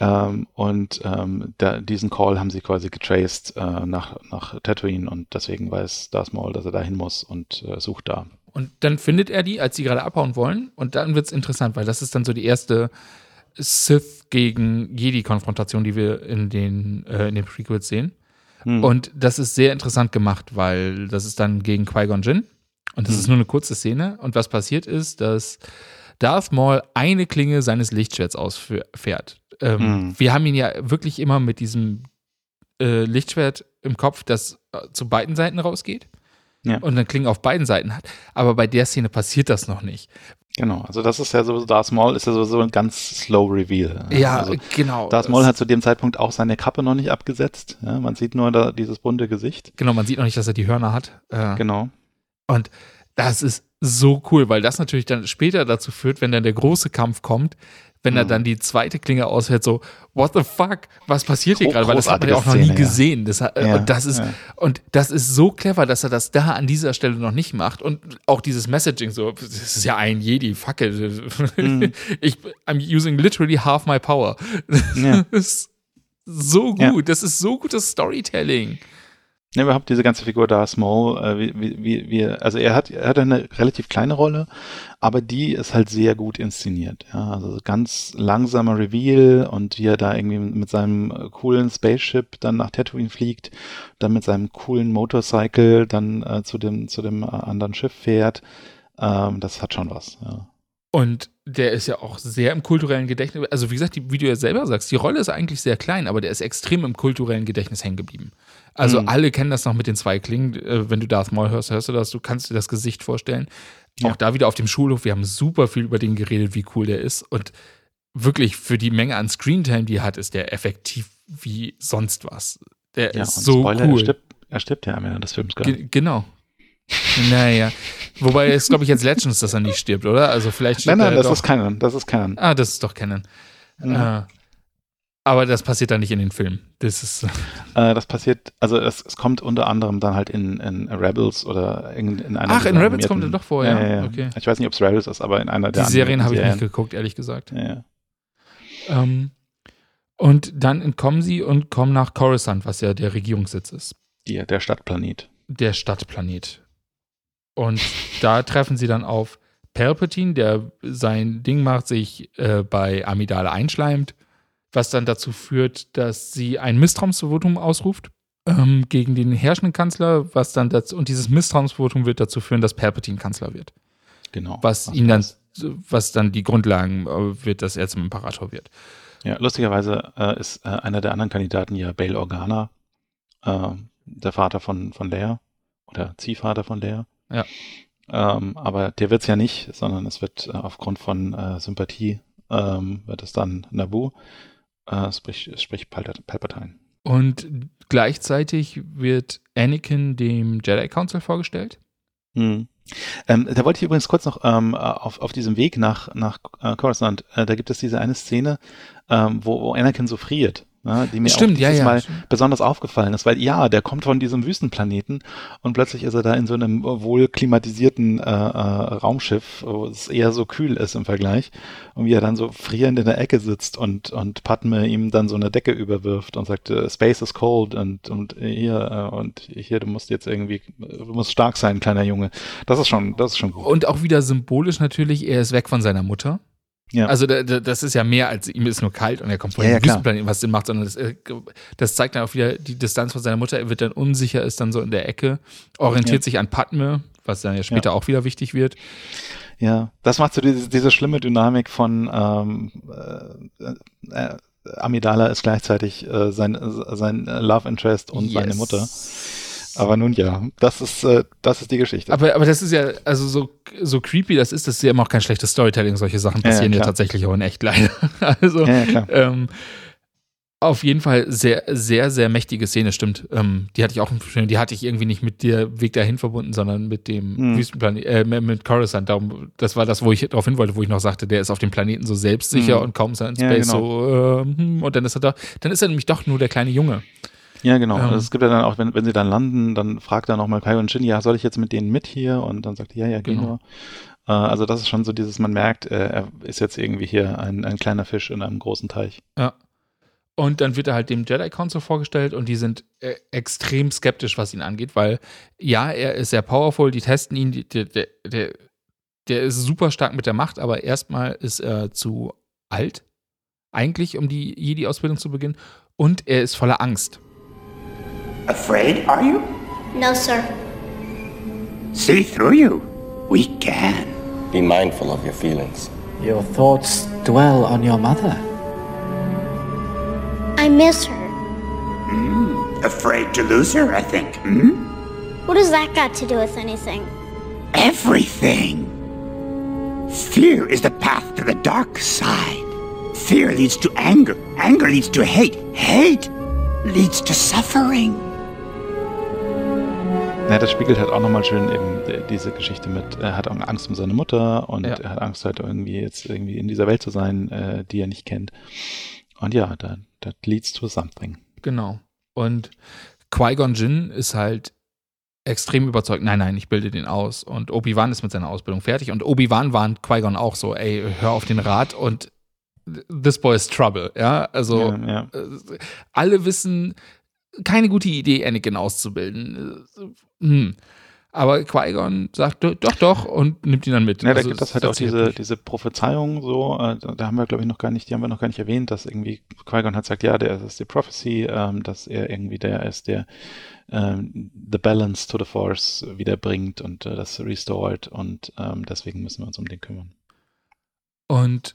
Ähm, und ähm, da, diesen Call haben sie quasi getraced äh, nach, nach Tatooine und deswegen weiß Darth Maul, dass er da hin muss und äh, sucht da. Und dann findet er die, als sie gerade abhauen wollen und dann wird's interessant, weil das ist dann so die erste Sith gegen Jedi-Konfrontation, die wir in den, äh, in den Prequels sehen. Hm. Und das ist sehr interessant gemacht, weil das ist dann gegen Qui-Gon Jinn. Und das hm. ist nur eine kurze Szene. Und was passiert ist, dass Darth Maul eine Klinge seines Lichtschwerts ausfährt. Ähm, hm. Wir haben ihn ja wirklich immer mit diesem äh, Lichtschwert im Kopf, das äh, zu beiden Seiten rausgeht. Ja. Und eine Klinge auf beiden Seiten hat. Aber bei der Szene passiert das noch nicht. Genau, also das ist ja so, Darth Maul ist ja sowieso ein ganz slow Reveal. Ja, also genau. Darth Maul hat zu dem Zeitpunkt auch seine Kappe noch nicht abgesetzt. Ja, man sieht nur da dieses bunte Gesicht. Genau, man sieht noch nicht, dass er die Hörner hat. Äh, genau. Und das ist so cool, weil das natürlich dann später dazu führt, wenn dann der große Kampf kommt, wenn er mhm. dann die zweite Klinge aushält, so, what the fuck, was passiert hier gerade? Weil das hat man ja auch noch nie gesehen. Das hat, ja, und, das ist, ja. und das ist so clever, dass er das da an dieser Stelle noch nicht macht. Und auch dieses Messaging, so, das ist ja ein Jedi, fuck it. Mhm. Ich, I'm using literally half my power. Ja. Das ist so gut. Das ist so gutes Storytelling. Ne, überhaupt diese ganze Figur Darth Maul, äh, wie, wie, wie, also er hat, er hat eine relativ kleine Rolle, aber die ist halt sehr gut inszeniert. Ja, also ganz langsamer Reveal und wie er da irgendwie mit seinem äh, coolen Spaceship dann nach Tatooine fliegt, dann mit seinem coolen Motorcycle dann äh, zu dem zu dem äh, anderen Schiff fährt. Ähm, das hat schon was. Ja. Und der ist ja auch sehr im kulturellen Gedächtnis. Also, wie gesagt, die, wie du ja selber sagst, die Rolle ist eigentlich sehr klein, aber der ist extrem im kulturellen Gedächtnis hängen geblieben. Also, mhm. alle kennen das noch mit den zwei Klingen. Äh, wenn du Darth Maul hörst, hörst du das, du kannst dir das Gesicht vorstellen. Ja. Auch da wieder auf dem Schulhof, wir haben super viel über den geredet, wie cool der ist. Und wirklich für die Menge an Screentime, die er hat, ist der effektiv wie sonst was. Der ja, ist so Spoiler, cool. Er stirbt, er stirbt ja am Ende des Films gar nicht. Genau. Naja. Wobei es, glaube ich, jetzt Legends, dass er nicht stirbt, oder? Also vielleicht Nein, nein, das doch. ist Canon. Das ist Canon. Ah, das ist doch Canon. Mhm. Aber das passiert dann nicht in den Filmen. Das ist. Äh, das passiert, also es, es, kommt unter anderem dann halt in, in Rebels oder in, in einer Ach, in Rebels kommt er doch vorher. Ja, ja, ja. Okay. Ich weiß nicht, ob es Rebels ist, aber in einer der Die Serien habe ich nicht geguckt, ehrlich gesagt. Ähm, und dann entkommen sie und kommen nach Coruscant, was ja der Regierungssitz ist. Die, der Stadtplanet. Der Stadtplanet. Und da treffen sie dann auf Palpatine, der sein Ding macht, sich äh, bei Amidala einschleimt was dann dazu führt, dass sie ein Misstrauensvotum ausruft ähm, gegen den herrschenden Kanzler, was dann dazu, und dieses Misstrauensvotum wird dazu führen, dass Palpatine Kanzler wird. Genau. Was ihn dann, was dann die Grundlagen äh, wird, dass er zum Imperator wird. Ja, lustigerweise äh, ist äh, einer der anderen Kandidaten ja Bail Organa, äh, der Vater von, von Leia oder Ziehvater von Leia. Ja. Ähm, aber der wird es ja nicht, sondern es wird äh, aufgrund von äh, Sympathie ähm, wird es dann Nabu äh, sprich, sprich Palpatine. Und gleichzeitig wird Anakin dem Jedi Council vorgestellt. Hm. Ähm, da wollte ich übrigens kurz noch ähm, auf, auf diesem Weg nach, nach äh, Coruscant, äh, da gibt es diese eine Szene, ähm, wo, wo Anakin so friert ne, die mir Stimmt, auch dieses ja, ja. Mal besonders aufgefallen ist, weil ja, der kommt von diesem Wüstenplaneten und plötzlich ist er da in so einem wohl klimatisierten äh, äh, Raumschiff, wo es eher so kühl ist im Vergleich und wie er dann so frierend in der Ecke sitzt und und Padme ihm dann so eine Decke überwirft und sagt, äh, Space is cold und und hier äh, und hier du musst jetzt irgendwie du musst stark sein, kleiner Junge. Das ist schon das ist schon gut. Und auch wieder symbolisch natürlich, er ist weg von seiner Mutter. Ja. Also da, da, das ist ja mehr als ihm ist nur kalt und er kommt von ja, dem ja, Wüstenplaneten, was den macht, sondern das, äh, das, zeigt dann auch wieder die Distanz von seiner Mutter. Er wird dann unsicher, ist dann so in der Ecke, orientiert sich an Padme, was dann ja später auch wieder wichtig wird. Ja, das macht so diese, diese schlimme Dynamik von ähm, äh, äh, Amidala ist gleichzeitig äh, sein, sein Love Interest und yes. seine Mutter. Aber nun ja, das ist, äh, das ist die Geschichte. Aber, aber das ist ja, also so, so creepy das ist, das ist ja immer auch kein schlechtes Storytelling. Solche Sachen passieren ja, ja, ja tatsächlich auch in echt leider. also, ja, ähm, auf jeden Fall sehr, sehr, sehr mächtige Szene, stimmt. Ähm, die hatte ich auch, die hatte ich irgendwie nicht mit der Weg dahin verbunden, sondern mit dem hm. Wüstenplanet, äh, mit Coruscant. Darum, das war das, wo ich darauf hin wollte, wo ich noch sagte, der ist auf dem Planeten so selbstsicher hm. und kaum ist er in Space genau. so, äh, und dann ist er da, dann ist er nämlich doch nur der kleine Junge. Ja, genau. Ähm, es gibt ja dann auch, wenn, wenn sie dann landen, dann fragt er nochmal Kai und Shin, ja, soll ich jetzt mit denen mit hier? Und dann sagt er, ja, ja, genau. nur. Äh, also das ist schon so dieses, man merkt, äh, er ist jetzt irgendwie hier ein, ein kleiner Fisch in einem großen Teich. Ja. Und dann wird er halt dem Jedi Council vorgestellt und die sind äh, extrem skeptisch, was ihn angeht, weil ja, er ist sehr powerful, die testen ihn, die, der, der, der ist super stark mit der Macht, aber erstmal ist er zu alt, eigentlich, um die Jedi-Ausbildung zu beginnen. Und er ist voller Angst. Afraid, are you? No, sir. See through you. We can. Be mindful of your feelings. Your thoughts dwell on your mother. I miss her. Mm, afraid to lose her, I think. Hmm? What has that got to do with anything? Everything. Fear is the path to the dark side. Fear leads to anger. Anger leads to hate. Hate leads to suffering. Ja, das spiegelt halt auch nochmal schön eben diese Geschichte mit, er hat Angst um seine Mutter und ja. er hat Angst halt irgendwie jetzt irgendwie in dieser Welt zu sein, äh, die er nicht kennt. Und ja, that, that leads to something. Genau. Und Qui-Gon Jinn ist halt extrem überzeugt, nein, nein, ich bilde den aus. Und Obi-Wan ist mit seiner Ausbildung fertig. Und Obi-Wan warnt Qui-Gon auch so, ey, hör auf den Rat und this boy is trouble, ja. Also ja, ja. Äh, alle wissen, keine gute Idee, Anakin auszubilden. Hm. Aber Qui-Gon sagt doch, doch und nimmt ihn dann mit. Ja, da also, gibt es halt auch diese, diese Prophezeiung so, äh, da haben wir glaube ich noch gar nicht, die haben wir noch gar nicht erwähnt, dass irgendwie Qui-Gon hat gesagt, ja, der ist die Prophecy, ähm, dass er irgendwie der ist, der ähm, the balance to the Force wiederbringt und äh, das restored und ähm, deswegen müssen wir uns um den kümmern. Und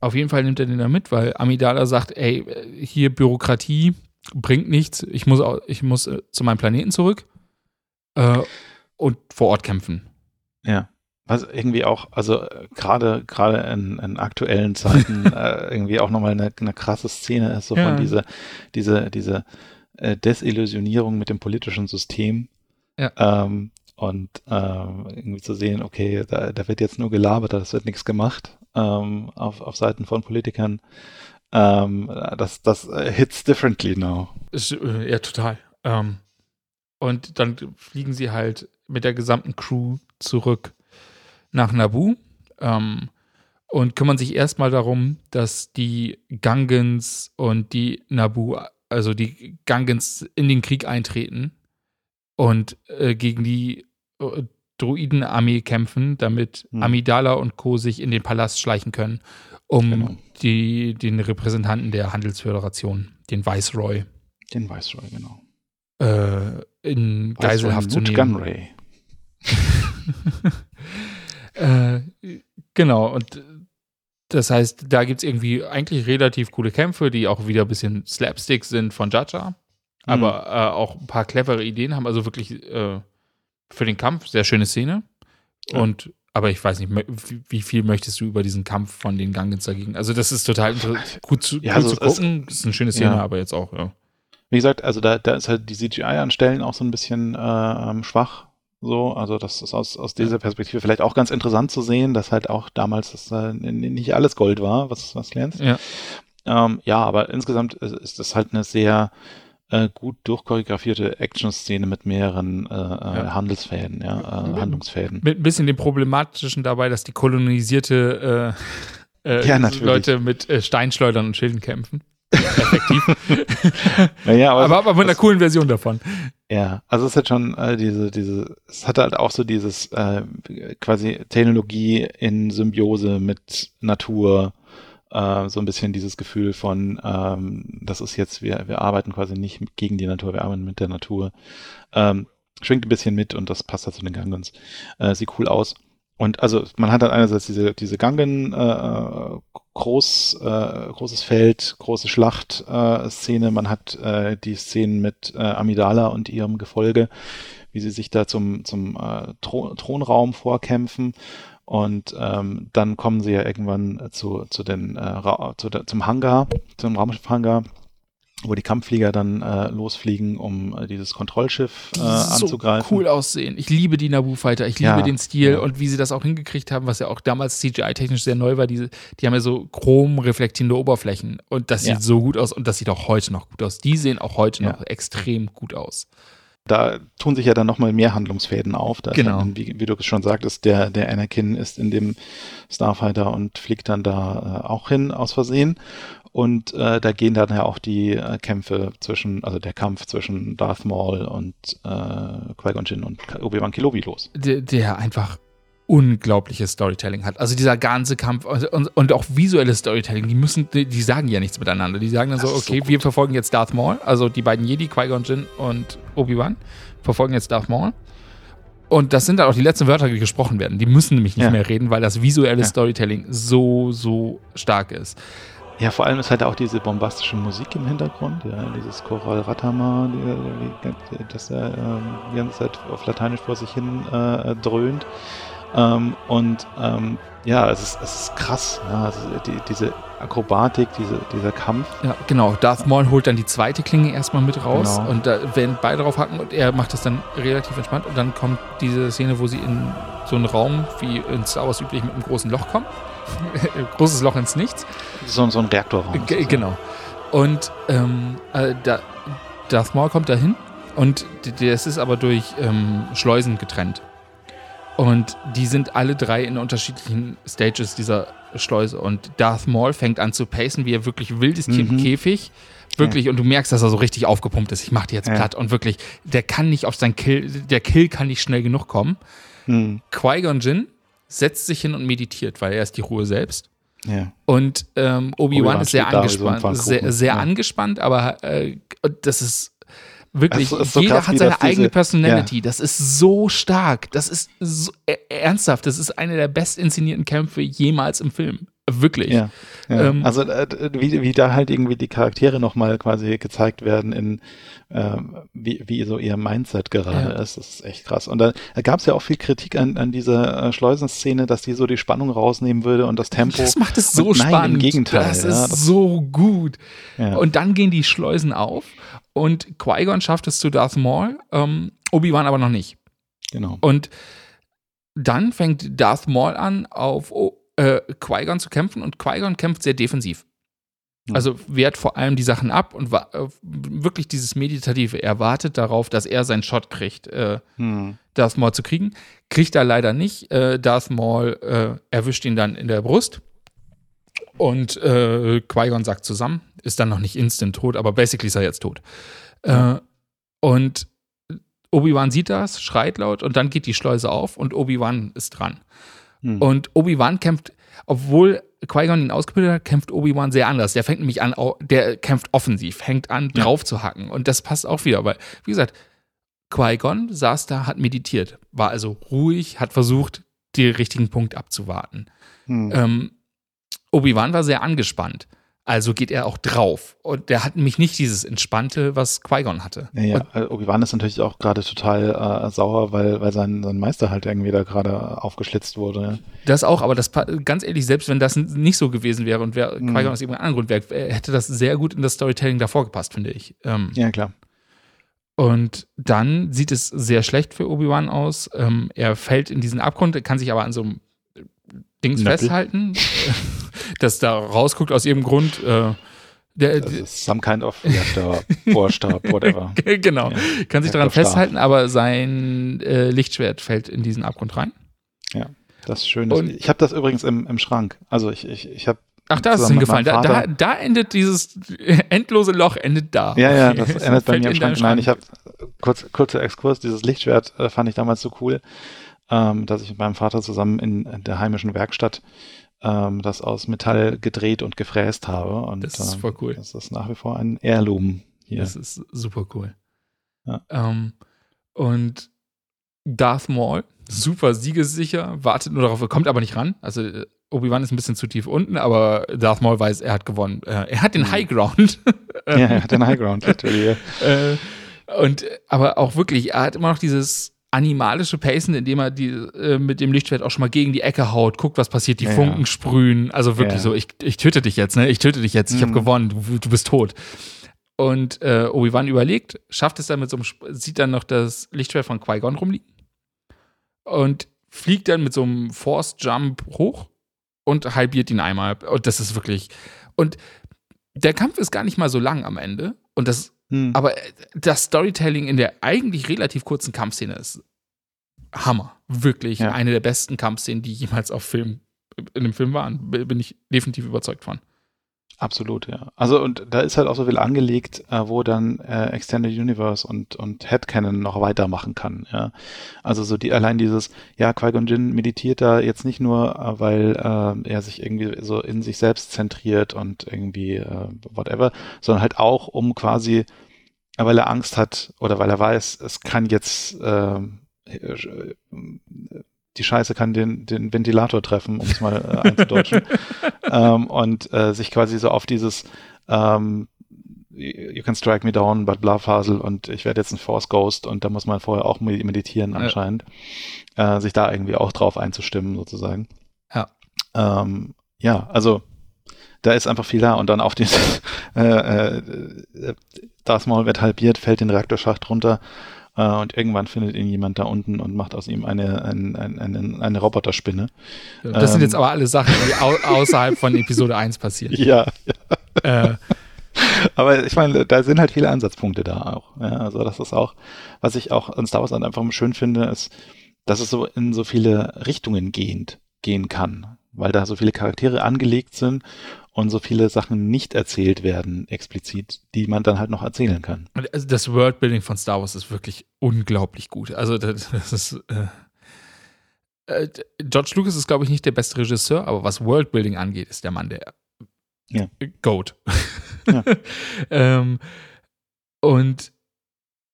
auf jeden Fall nimmt er den da mit, weil Amidala sagt, ey, hier Bürokratie, bringt nichts. Ich muss, ich muss äh, zu meinem Planeten zurück äh, und vor Ort kämpfen. Ja. Was irgendwie auch, also äh, gerade gerade in, in aktuellen Zeiten äh, irgendwie auch nochmal eine, eine krasse Szene ist, so ja. von dieser, diese, diese äh, Desillusionierung mit dem politischen System. Ja. Ähm, und ähm, irgendwie zu sehen, okay, da, da wird jetzt nur gelabert, da wird nichts gemacht ähm, auf, auf Seiten von Politikern ähm, das, das äh, hits differently now. Äh, Ja, total. Ähm, und dann fliegen sie halt mit der gesamten Crew zurück nach Naboo ähm, und kümmern sich erstmal darum, dass die Gungans und die Naboo, also die Gungans in den Krieg eintreten und äh, gegen die äh, Druidenarmee kämpfen, damit Hm. Amidala und Co. sich in den Palast schleichen können, um Genau. die, den Repräsentanten der Handelsföderation, den Viceroy, Den Viceroy, genau. äh, in Geiselhaft zu nehmen. Gunray. Äh, genau, und das heißt, da gibt es irgendwie eigentlich relativ coole Kämpfe, die auch wieder ein bisschen Slapstick sind von Jaja, aber äh, auch ein paar clevere Ideen haben. Also wirklich äh, für den Kampf sehr schöne Szene. Ja. Und aber ich weiß nicht, wie- viel möchtest du über diesen Kampf von den Gangans dagegen? Also, das ist total gut zu, Ja, cool also zu gucken. Das ist eine schöne Szene, Ja. aber jetzt auch, ja. Wie gesagt, also da, da ist halt die CGI an Stellen auch so ein bisschen äh, ähm, schwach. So, also das ist aus, aus dieser Perspektive vielleicht auch ganz interessant zu sehen, dass halt auch damals das, äh, nicht alles Gold war, was, was glänzt. Ja. Ähm, ja, aber insgesamt ist, ist das halt eine sehr äh, gut durchchoreografierte Action-Szene mit mehreren äh, äh, Handelsfäden, ja, äh, Handlungsfäden. Mit ein bisschen dem Problematischen dabei, dass die kolonisierte äh, äh, Ja. Leute mit äh, Steinschleudern und Schilden kämpfen. Effektiv. Naja, aber, aber, aber mit einer coolen Version davon. Ja, also es hat schon äh, diese, diese, es hat halt auch so dieses äh, quasi Technologie in Symbiose mit Natur, äh, so ein bisschen dieses Gefühl von, ähm, das ist jetzt, wir, wir arbeiten quasi nicht gegen die Natur, wir arbeiten mit der Natur. Ähm, schwingt ein bisschen mit und das passt halt zu den Gangans. Äh, sieht cool aus. Und also man hat dann einerseits diese, diese Gangen, äh, groß, äh, großes Feld, große Schlacht-Szene, äh, man hat äh, die Szenen mit äh, Amidala und ihrem Gefolge, wie sie sich da zum, zum äh, Thro Thronraum vorkämpfen. Und ähm, dann kommen sie ja irgendwann zu, zu den, äh, zu der, zum Hangar, zum Raumschiff-Hangar, wo die Kampfflieger dann äh, losfliegen, um äh, dieses Kontrollschiff äh, anzugreifen. So cool aussehen. Ich liebe die Naboo Fighter. Ich liebe Ja, den Stil ja. und wie sie das auch hingekriegt haben, was ja auch damals CGI-technisch sehr neu war. Diese, die haben ja so chromreflektierende Oberflächen und das sieht Ja. so gut aus und das sieht auch heute noch gut aus. Die sehen auch heute noch extrem gut aus. Da tun sich ja dann nochmal mehr Handlungsfäden auf. Da Genau. Dann, wie, wie du schon sagtest, der, der Anakin ist in dem Starfighter und fliegt dann da äh, auch hin aus Versehen. Und äh, da gehen dann ja auch die äh, Kämpfe zwischen, also der Kampf zwischen Darth Maul und äh, Qui-Gon Jinn und Obi-Wan Kenobi los. der, der einfach unglaubliches Storytelling hat. Also dieser ganze Kampf und, und, auch visuelles Storytelling, die müssen, die, die sagen ja nichts miteinander. Die sagen dann so, so okay, gut. wir verfolgen jetzt Darth Maul, also die beiden Jedi, Qui-Gon Jinn und Obi-Wan, verfolgen jetzt Darth Maul. Und das sind dann auch die letzten Wörter, die gesprochen werden. Die müssen nämlich nicht Ja. mehr reden, weil das visuelle Ja. Storytelling so, so stark ist. Ja, vor allem ist halt auch diese bombastische Musik im Hintergrund, ja, dieses Choral Ratama, das er ähm, die ganze Zeit auf Lateinisch vor sich hin äh, dröhnt. Ähm, und ähm, ja, es ist, es ist krass, ja, also die, diese Akrobatik, diese, dieser Kampf. Ja, genau. Darth Maul holt dann die zweite Klinge erstmal mit raus Genau. und da werden beide drauf hacken und er macht das dann relativ entspannt und dann kommt diese Szene, wo sie in so einen Raum, wie in Star Wars üblich, mit einem großen Loch kommen. Großes Loch ins Nichts. So, so ein Reaktorraum. G genau. Und ähm, äh, da, Darth Maul kommt dahin und das ist aber durch ähm, Schleusen getrennt. Und die sind alle drei in unterschiedlichen Stages dieser Schleuse. Und Darth Maul fängt an zu pacen, wie er wirklich wild ist hier im Mhm. Käfig. Wirklich, und du merkst, dass er so richtig aufgepumpt ist. Ich mach die jetzt Ja. platt. Und wirklich, der kann nicht auf sein Kill, der Kill kann nicht schnell genug kommen. Hm, Qui-Gon Jinn setzt sich hin und meditiert, weil er ist die Ruhe selbst. ja. Und ähm, Obi-Wan Obi-Wan ist sehr angespannt. Sehr sehr Ja. angespannt, aber äh, das ist wirklich, so jeder krass, hat seine das diese- eigene Personality. Das ist so stark. Das ist so, äh, ernsthaft. Das ist einer der best inszenierten Kämpfe jemals im Film. Wirklich. Ja, ja. Ähm, also äh, wie, wie da halt irgendwie die Charaktere nochmal quasi gezeigt werden in ähm, wie, wie so ihr Mindset gerade Ja. ist, das ist echt krass. Und da, da gab es ja auch viel Kritik an, an dieser äh, Schleusenszene, dass die so die Spannung rausnehmen würde und das Tempo. Das macht es so Und nein, spannend. Im Gegenteil. Das ja, ist das, so gut. ja. Und dann gehen die Schleusen auf und Qui-Gon schafft es zu Darth Maul, ähm, Obi-Wan aber noch nicht. genau. Und dann fängt Darth Maul an, auf äh, Qui-Gon zu kämpfen und Qui-Gon kämpft sehr defensiv. Also wehrt vor allem die Sachen ab und äh, wirklich dieses Meditative. Er wartet darauf, dass er seinen Shot kriegt, äh, Hm. Darth Maul zu kriegen. Kriegt er leider nicht. Äh, Darth Maul äh, erwischt ihn dann in der Brust. Und äh, Qui-Gon sagt zusammen. Ist dann noch nicht instant tot, aber basically ist er jetzt tot. Äh, und Obi-Wan sieht das, schreit laut und dann geht die Schleuse auf und Obi-Wan ist dran. Hm. Und Obi-Wan kämpft, obwohl Qui-Gon ihn ausgebildet hat, kämpft Obi-Wan sehr anders. Der fängt nämlich an, der kämpft offensiv, fängt an, Ja. drauf zu hacken. Und das passt auch wieder, weil, wie gesagt, Qui-Gon saß da, hat meditiert, war also ruhig, hat versucht, den richtigen Punkt abzuwarten. Hm. Ähm, Obi-Wan war sehr angespannt. Also geht er auch drauf. Und der hat nämlich nicht dieses Entspannte, was Qui-Gon hatte. Ja, ja. äh, Obi-Wan ist natürlich auch gerade total äh, sauer, weil, weil sein, sein Meister halt irgendwie da gerade aufgeschlitzt wurde. Das auch, aber das ganz ehrlich, selbst wenn das nicht so gewesen wäre und wär, Mhm. Qui-Gon aus irgendeinem anderen Grund wäre, äh, hätte das sehr gut in das Storytelling davor gepasst, finde ich. Ähm, Ja, klar. Und dann sieht es sehr schlecht für Obi-Wan aus. Ähm, er fällt in diesen Abgrund, kann sich aber an so einem Dings Nöppel. festhalten, das da rausguckt aus irgendeinem Grund. Äh, der, ist some kind of Bohrstab, whatever. genau, Ja. kann sich daran festhalten, aber sein äh, Lichtschwert fällt in diesen Abgrund rein. Das ist schön. Das, Und- ich habe das übrigens im, im Schrank. Also ich, ich, ich habe Ach, da ist es hingefallen. Da, da, da endet dieses endlose Loch, endet da. Ja, ja, das endet bei mir im Schrank. deinen Nein, ich habe kurz, kurzer Exkurs, dieses Lichtschwert äh, fand ich damals so cool, ähm, dass ich mit meinem Vater zusammen in der heimischen Werkstatt ähm, das aus Metall gedreht und gefräst habe. Und, Das ist ähm, voll cool. Das ist nach wie vor ein Heirloom hier. Das ist super cool. Ja. Ähm, und Darth Maul, super siegessicher, wartet nur darauf, kommt aber nicht ran. Also äh, Obi-Wan ist ein bisschen zu tief unten, aber Darth Maul weiß, er hat gewonnen. Äh, er hat den Mhm. High Ground. ja, er hat den Highground, literally. äh, und aber auch wirklich, er hat immer noch dieses animalische Pacen, indem er die, äh, mit dem Lichtschwert auch schon mal gegen die Ecke haut, guckt, was passiert, die Ja, Funken ja. sprühen. Also wirklich Ja. so, ich, ich töte dich jetzt, ne? Ich töte dich jetzt, ich habe Mhm. gewonnen, du, du bist tot. Und äh, Obi-Wan überlegt, schafft es dann mit so einem, sieht dann noch das Lichtschwert von Qui-Gon rumliegen und fliegt dann mit so einem Force-Jump hoch und halbiert ihn einmal. Und das ist wirklich. Und der Kampf ist gar nicht mal so lang am Ende. Und das Hm. aber äh, das Storytelling in der eigentlich relativ kurzen Kampfszene ist Hammer. Wirklich Ja. eine der besten Kampfszenen, die jemals auf Film, in einem Film waren. Bin ich definitiv überzeugt von. Absolut, ja. Also und da ist halt auch so viel angelegt, äh, wo dann äh, Extended Universe und und Headcanon noch weitermachen kann, ja. Also so die allein dieses, ja, Qui-Gon Jinn meditiert da jetzt nicht nur, äh, weil äh, er sich irgendwie so in sich selbst zentriert und irgendwie äh, whatever, sondern halt auch um quasi, weil er Angst hat oder weil er weiß, es kann jetzt äh, die Scheiße kann den, den Ventilator treffen, um es mal äh, einzudeutschen. ähm, und äh, sich quasi so auf dieses ähm, You can strike me down, but bla Fasel und ich werde jetzt ein Force Ghost und da muss man vorher auch med- meditieren Ja. anscheinend, äh, sich da irgendwie auch drauf einzustimmen sozusagen. Ja. Ähm, ja, also da ist einfach viel da und dann auf die äh, äh, Darth Maul wird halbiert, fällt den Reaktorschacht runter äh, und irgendwann findet ihn jemand da unten und macht aus ihm eine, ein, ein, eine, eine Roboterspinne. Das sind Ähm. jetzt aber alle Sachen, die au außerhalb von Episode 1 passieren. Ja, äh, Aber ich meine, da sind halt viele Ansatzpunkte da auch. Ja, also das ist auch, was ich auch an Star Wars einfach schön finde, ist, dass es so in so viele Richtungen gehend gehen kann, weil da so viele Charaktere angelegt sind und so viele Sachen nicht erzählt werden explizit, die man dann halt noch erzählen kann. Also das Worldbuilding von Star Wars ist wirklich unglaublich gut. Also das, das ist äh, äh, George Lucas ist glaube ich nicht der beste Regisseur, aber was Worldbuilding angeht, ist der Mann der Ja. Goat. Ja. ähm, und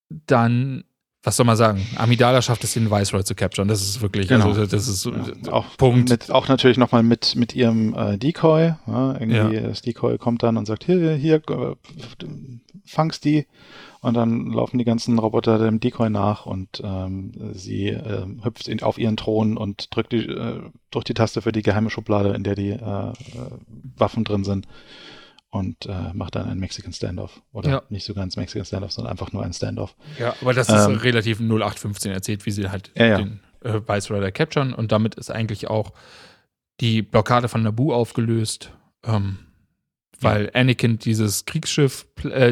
dann was soll man sagen? Amidala schafft es, den Viceroy zu capturen. Das ist wirklich, Genau. also das ist Ja, auch Punkt. Mit, auch natürlich nochmal mit, mit ihrem äh, Decoy. Ja, irgendwie Ja. das Decoy kommt dann und sagt, hier, hier, äh, fangst die. Und dann laufen die ganzen Roboter dem Decoy nach und ähm, sie ähm, hüpft in, auf ihren Thron und drückt die, äh, drückt die Taste für die geheime Schublade, in der die äh, äh, Waffen drin sind. Und äh, macht dann einen Mexican Standoff. Oder Ja. nicht sogar ein Mexican Standoff, sondern einfach nur ein Standoff. Ja, aber das ist Ähm, relativ 0815 erzählt, wie sie halt Ja, ja. den äh, Vice Rider capturen und damit ist eigentlich auch die Blockade von Naboo aufgelöst. Ähm, weil Anakin dieses Kriegsschiff, äh,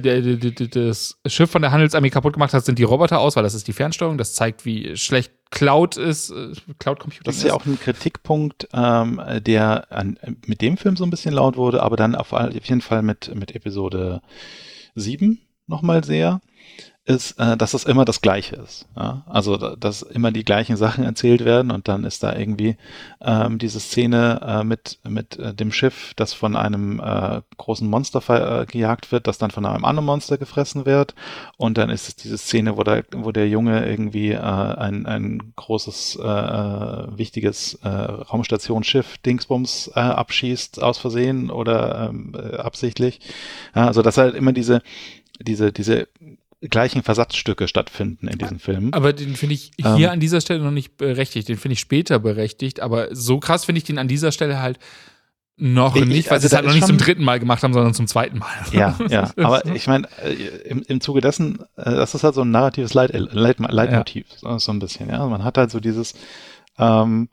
das Schiff von der Handelsarmee kaputt gemacht hat, sind die Roboter aus, weil das ist die Fernsteuerung. Das zeigt, wie schlecht Cloud ist, äh, Cloud Computing Das ist ja auch ein Kritikpunkt, ähm, der an, mit dem Film so ein bisschen laut wurde, aber dann auf, auf jeden Fall mit, mit Episode 7 nochmal sehr, ist, äh, dass es immer das Gleiche ist. Ja? Also, da- dass immer die gleichen Sachen erzählt werden und dann ist da irgendwie ähm, diese Szene äh, mit, mit äh, dem Schiff, das von einem äh, großen Monster äh, gejagt wird, das dann von einem anderen Monster gefressen wird und dann ist es diese Szene, wo der, wo der Junge irgendwie äh, ein, ein großes, äh, äh, wichtiges äh, Raumstationsschiff Dingsbums äh, abschießt aus Versehen oder ähm, äh, absichtlich. Ja, also dass halt immer diese, diese, diese gleichen Versatzstücke stattfinden in diesen Filmen. Aber den finde ich hier Ähm. an dieser Stelle noch nicht berechtigt. Den finde ich später berechtigt. Aber so krass finde ich den an dieser Stelle halt noch Ich- nicht, weil also sie es halt noch nicht zum dritten Mal gemacht haben, sondern zum zweiten Mal. Ja, ja. Aber ich meine, äh, im, im Zuge dessen, äh, das ist halt so ein narratives Leit, Leit, Leitmotiv, so, so ein bisschen, ja. Man hat halt so dieses, ähm,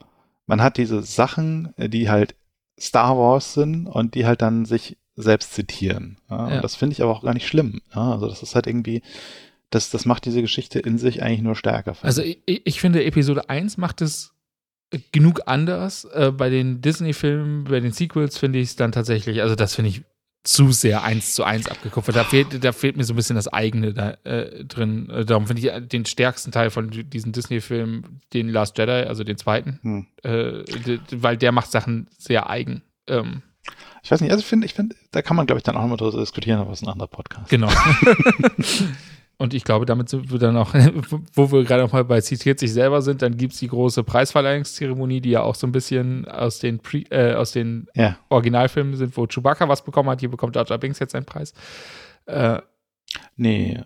man hat diese Sachen, äh, die halt Star Wars sind und die halt dann sich selbst zitieren. Ja? Ja. Und das finde ich aber auch gar nicht schlimm. Ja? Also das ist halt irgendwie, das, das macht diese Geschichte in sich eigentlich nur stärker. Also ich. ich, finde, Episode 1 macht es genug anders. Äh, bei den Disney-Filmen, bei den Sequels finde ich es dann tatsächlich, also das finde ich zu sehr eins zu eins abgekupfert. Da fehlt, da fehlt mir so ein bisschen das eigene da, äh, drin. Äh, darum finde ich den stärksten Teil von diesen Disney-Filmen, den Last Jedi, also den zweiten, Hm. äh, weil der macht Sachen sehr eigen. Ähm, ich weiß nicht, also ich finde, ich finde, da kann man, glaube ich, dann auch nochmal drüber diskutieren, aber es ist ein anderer Podcast. Genau. Und ich glaube, damit sind wir dann auch, wo wir gerade noch mal bei zitiert sich selber sind, dann gibt es die große Preisverleihungszeremonie, die ja auch so ein bisschen aus den, Pre äh, aus den Ja. Originalfilmen sind, wo Chewbacca was bekommen hat. Hier bekommt Jar Jar Binks jetzt seinen Preis. Äh, Nee.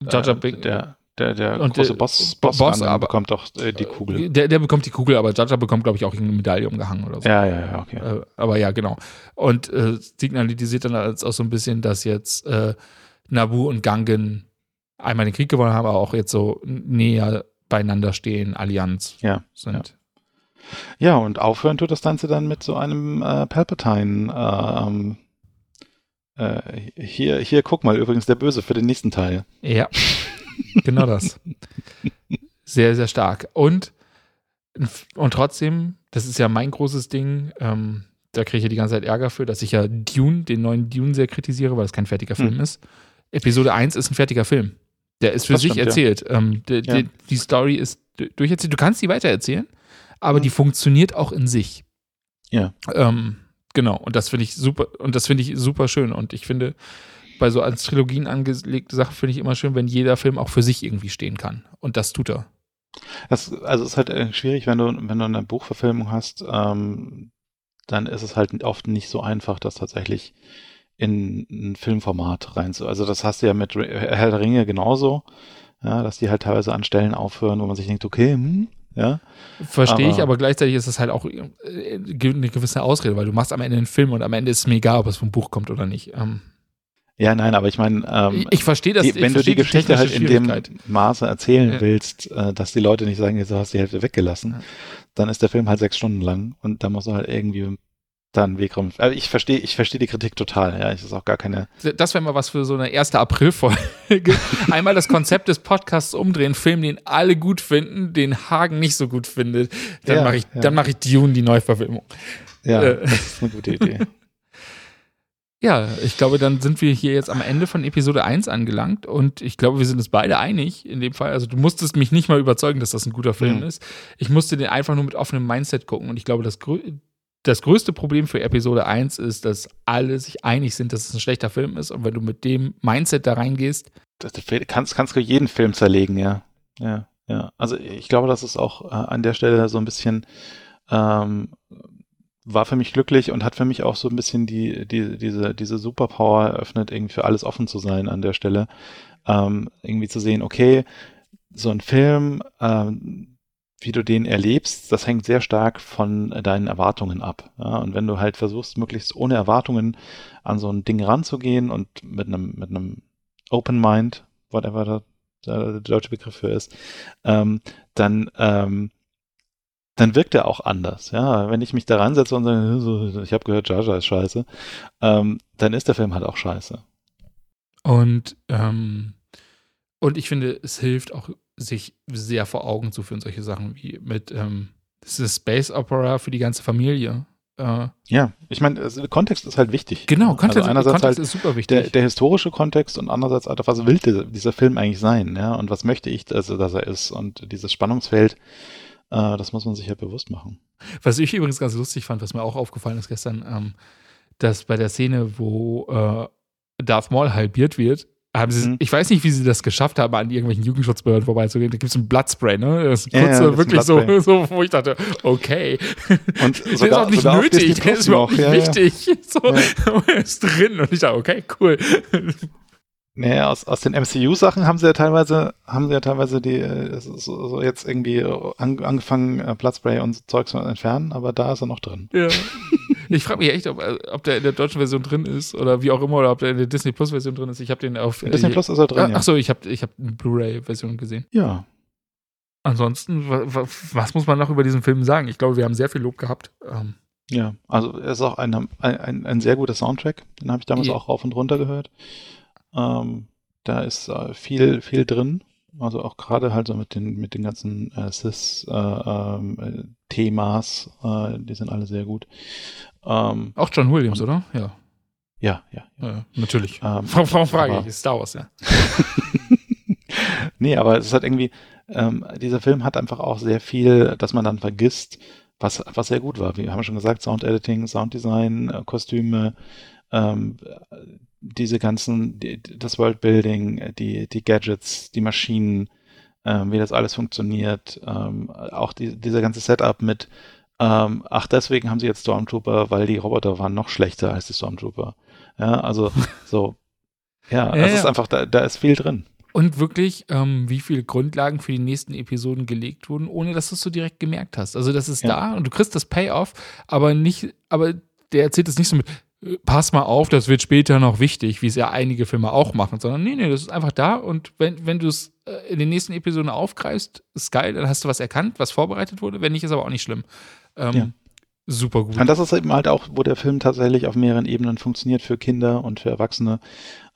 Jar Jar äh, Binks. der, der, der Und große der Boss, Bo- Boss, Boss, aber- bekommt doch äh, die Kugel. Der, der bekommt die Kugel, aber Jar bekommt, glaube ich, auch irgendeine Medaille umgehangen oder so. Ja, ja, ja, okay. Äh, aber ja, genau. Und äh, signalisiert dann als auch so ein bisschen, dass jetzt äh, Nabu und Gangen einmal den Krieg gewonnen haben, aber auch jetzt so näher beieinander stehen, Allianz Ja, sind. Ja, und aufhören tut das Ganze dann mit so einem äh, Palpatine. ähm, äh, hier, hier, guck mal, übrigens der Böse für den nächsten Teil. Ja, genau das. Sehr, sehr stark. Und, und trotzdem, das ist ja mein großes Ding, ähm, da kriege ich ja die ganze Zeit Ärger für, dass ich ja Dune, den neuen Dune sehr kritisiere, weil es kein fertiger Film Hm. ist. Episode 1 ist ein fertiger Film. Der ist für Das sich stimmt, ja. erzählt. Ähm, der, Ja. der, die Story ist durcherzählt. Du kannst die weitererzählen, aber Mhm. die funktioniert auch in sich. Ja. Ähm, genau. Und das finde ich super, und das finde ich super schön. Und ich finde, bei so als Trilogien angelegte Sachen finde ich immer schön, wenn jeder Film auch für sich irgendwie stehen kann. Und das tut er. Das, also es ist halt äh, schwierig, wenn du, wenn du eine Buchverfilmung hast, ähm, dann ist es halt oft nicht so einfach, das tatsächlich in ein Filmformat rein zu. Also das hast du ja mit Re- Herr der Ringe genauso, ja, dass die halt teilweise an Stellen aufhören, wo man sich denkt, okay, hm, ja. Verstehe ich, Aber- aber gleichzeitig ist es halt auch äh, eine gewisse Ausrede, weil du machst am Ende einen Film und am Ende ist es mir egal, ob es vom Buch kommt oder nicht. Ähm, Ja, nein, aber ich meine, ähm, ich, verstehe das. die, wenn du die Geschichte halt in dem. Maße erzählen Ja. willst, äh, dass die Leute nicht sagen, jetzt hast du die Hälfte weggelassen, Ja. dann ist der Film halt sechs Stunden lang und da musst du halt irgendwie dann einen Weg rum. Also ich verstehe, ich verstehe die Kritik total. Ja, ich ist auch gar keine. Das wäre mal was für so eine erste April-Folge. Einmal das Konzept des Podcasts umdrehen, Film, den alle gut finden, den Hagen nicht so gut findet. Dann Ja, mache ich, ja. dann mache ich Dune die Neuverfilmung. Ja, Äh. das ist eine gute Idee. Ja, ich glaube, dann sind wir hier jetzt am Ende von Episode 1 angelangt und ich glaube, wir sind uns beide einig in dem Fall. Also du musstest mich nicht mal überzeugen, dass das ein guter Film Mhm. ist. Ich musste den einfach nur mit offenem Mindset gucken und ich glaube, das, das größte Problem für Episode 1 ist, dass alle sich einig sind, dass es ein schlechter Film ist und wenn du mit dem Mindset da reingehst, Das, du kannst, kannst du jeden Film zerlegen, ja. Ja, ja. Also ich glaube, das ist auch äh, an der Stelle so ein bisschen ähm, war für mich glücklich und hat für mich auch so ein bisschen die, die, diese, diese Superpower eröffnet, irgendwie für alles offen zu sein an der Stelle. Ähm, irgendwie zu sehen, okay, so ein Film, ähm, wie du den erlebst, das hängt sehr stark von deinen Erwartungen ab. Ja? Und wenn du halt versuchst, möglichst ohne Erwartungen an so ein Ding ranzugehen und mit einem, mit einem Open Mind, whatever da der deutsche Begriff für ist, ähm, dann ähm, dann wirkt er auch anders. Ja, wenn ich mich da reinsetze und sage, ich habe gehört, Jaja ist scheiße, ähm, dann ist der Film halt auch scheiße. Und, ähm, und ich finde, es hilft auch, sich sehr vor Augen zu führen, solche Sachen wie mit, ähm, das ist Space Opera für die ganze Familie. Äh, Ja, ich meine, also Kontext ist halt wichtig. genau, Kontext, also einerseits Kontext halt ist super wichtig. der, der historische Kontext und andererseits, halt, was will dieser, dieser Film eigentlich sein, ja, und was möchte ich, also, dass er ist und dieses Spannungsfeld, das muss man sich ja bewusst machen. Was ich übrigens ganz lustig fand, was mir auch aufgefallen ist gestern, ähm, dass bei der Szene, wo äh, Darth Maul halbiert wird, haben sie, Mhm. ich weiß nicht, wie sie das geschafft haben, an irgendwelchen Jugendschutzbehörden vorbeizugehen. Da gibt es ein Bloodspray, ne? Das ist Ja, kurz ja, das ist ein wirklich so, so, wo ich dachte, okay. Und der ist sogar- auch nicht sogar nötig, Plus ist überhaupt noch, nicht ja, ja. wichtig. So, ist drin und ich dachte, okay, cool. Naja, aus, aus den MCU-Sachen haben sie ja teilweise, haben sie ja teilweise die, äh, so, so jetzt irgendwie an, angefangen, äh, Bloodspray und so Zeug zu entfernen, aber da ist er noch drin. Ja. Ich frage mich echt, ob, äh, ob der in der deutschen Version drin ist oder wie auch immer, oder ob der in der Disney Plus Version drin ist. Ich habe den auf In Disney Plus ist er drin, Ah, ja. Achso, ich habe ich hab eine Blu-ray-Version gesehen. Ja. Ansonsten, wa, wa, was muss man noch über diesen Film sagen? Ich glaube, wir haben sehr viel Lob gehabt. Ähm, Ja, also er ist auch ein, ein, ein, ein sehr guter Soundtrack. Den habe ich damals Ja. auch rauf und runter gehört. Ähm, da ist äh, viel, viel drin. Also auch gerade halt so mit den, mit den ganzen äh, Cis-Themas, äh, die sind alle sehr gut. Ähm, auch John Williams, oder? Ja, ja, ja. ja. ja natürlich. Ähm, Warum, frage ich? Star Wars, ja. nee, aber es ist halt irgendwie, ähm, dieser Film hat einfach auch sehr viel, dass man dann vergisst, was, was sehr gut war. Wir haben schon gesagt, Sound-Editing, Sounddesign, äh, Kostüme, ähm, diese ganzen, die, das Worldbuilding, die, die Gadgets, die Maschinen, ähm, wie das alles funktioniert, ähm, auch die, dieser ganze Setup mit, ähm, ach, deswegen haben sie jetzt Stormtrooper, weil die Roboter waren noch schlechter als die Stormtrooper. Ja, also so, ja, Ja, es ist ja. einfach, da, da ist viel drin. Und wirklich, ähm, wie viele Grundlagen für die nächsten Episoden gelegt wurden, ohne dass du es so direkt gemerkt hast. Also das ist Ja. da und du kriegst das Payoff, aber nicht, aber der erzählt es nicht so mit, pass mal auf, das wird später noch wichtig, wie es ja einige Filme auch machen, sondern nee, nee, das ist einfach da und wenn, wenn du es äh, in den nächsten Episoden aufgreifst, ist geil, dann hast du was erkannt, was vorbereitet wurde, wenn nicht, ist aber auch nicht schlimm. Ähm, Ja. Super gut. Und das ist eben halt auch, wo der Film tatsächlich auf mehreren Ebenen funktioniert für Kinder und für Erwachsene.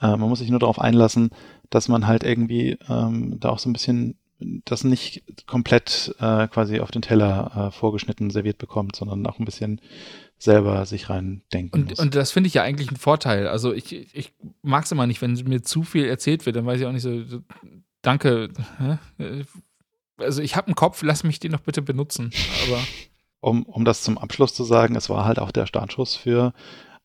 Äh, man muss sich nur darauf einlassen, dass man halt irgendwie ähm, da auch so ein bisschen das nicht komplett äh, quasi auf den Teller äh, vorgeschnitten serviert bekommt, sondern auch ein bisschen selber sich rein denken Und, muss. und das finde ich ja eigentlich ein Vorteil. Also ich, ich mag es immer nicht, wenn mir zu viel erzählt wird, dann weiß ich auch nicht so, so danke. hä? Also ich habe einen Kopf, lass mich den doch bitte benutzen. Aber um, um das zum Abschluss zu sagen, es war halt auch der Startschuss für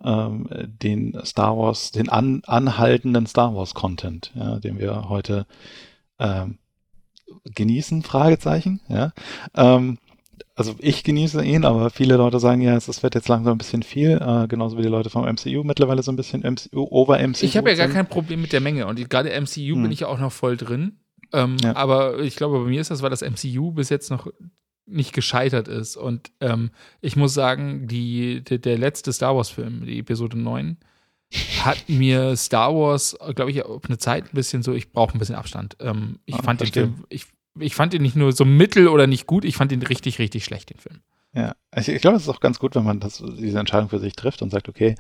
ähm, den Star Wars, den an, anhaltenden Star Wars Content, ja, den wir heute ähm, genießen, Fragezeichen, ja. Ähm, also ich genieße ihn, aber viele Leute sagen ja, es wird jetzt langsam ein bisschen viel, äh, genauso wie die Leute vom MCU mittlerweile so ein bisschen MCU, over MCU. ich habe ja gar kein Problem mit der Menge. Und gerade MCU Hm. bin ich ja auch noch voll drin. Ähm, Ja. Aber ich glaube, bei mir ist das, weil das MCU bis jetzt noch nicht gescheitert ist. Und ähm, ich muss sagen, die, der, der letzte Star Wars-Film, die Episode 9, hat mir Star Wars, glaube ich, auf eine Zeit ein bisschen so, ich brauche ein bisschen Abstand. Ähm, ich Ah, fand den. Film, ich, ich fand ihn nicht nur so mittel oder nicht gut, ich fand ihn richtig, richtig schlecht, den Film. Ja, ich, ich glaube, es ist auch ganz gut, wenn man das, diese Entscheidung für sich trifft und sagt, okay,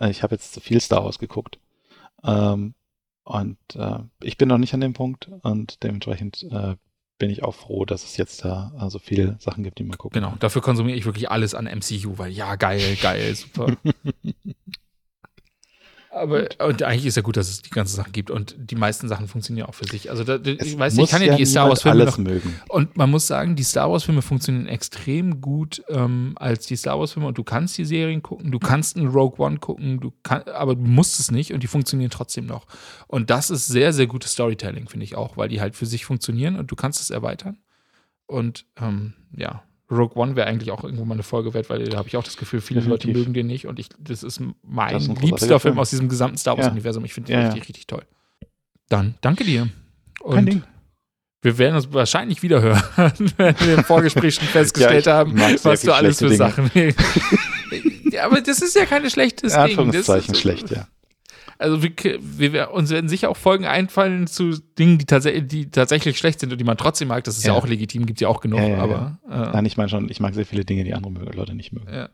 äh, ich habe jetzt zu viel Star Wars geguckt. Ähm, und äh, ich bin noch nicht an dem Punkt und dementsprechend äh, bin ich auch froh, dass es jetzt da äh, so viele Sachen gibt, die man gucken Genau, dafür konsumiere ich wirklich alles an MCU, weil ja, geil, geil, super. Aber und eigentlich ist ja gut, dass es die ganzen Sachen gibt und die meisten Sachen funktionieren auch für sich. Also da, ich weiß, ich kann ja, die Star Wars Filme alles noch mögen. und man muss sagen, die Star Wars Filme funktionieren extrem gut ähm, als die Star Wars Filme und du kannst die Serien gucken, du kannst einen Rogue One gucken, du kann, aber du musst es nicht und die funktionieren trotzdem noch. Und das ist sehr sehr gutes Storytelling finde ich auch, weil die halt für sich funktionieren und du kannst es erweitern. Und ähm, ja, Rogue One wäre eigentlich auch irgendwo mal eine Folge wert, weil da habe ich auch das Gefühl, viele Definitiv. Leute mögen den nicht und ich, das ist mein Das ist liebster Film Film. aus diesem gesamten Star Ja. Wars-Universum. Ich finde den Ja, ja. richtig, richtig toll. Dann danke dir. Kein Und Ding. wir werden uns wahrscheinlich wieder hören, wenn wir im Vorgespräch schon festgestellt Ja, haben, was du alles für schlechte Sachen. ja, aber das ist ja keine schlechtes Ja, Ding. Anführungszeichen schlecht, ja. Also wir, wir, uns werden sicher auch Folgen einfallen zu Dingen, die, tats die tatsächlich schlecht sind und die man trotzdem mag. Das ist ja, Ja. auch legitim, gibt ja auch genug, aber äh, Nein, ich meine schon, ich mag sehr viele Dinge, die andere Leute nicht mögen. ja.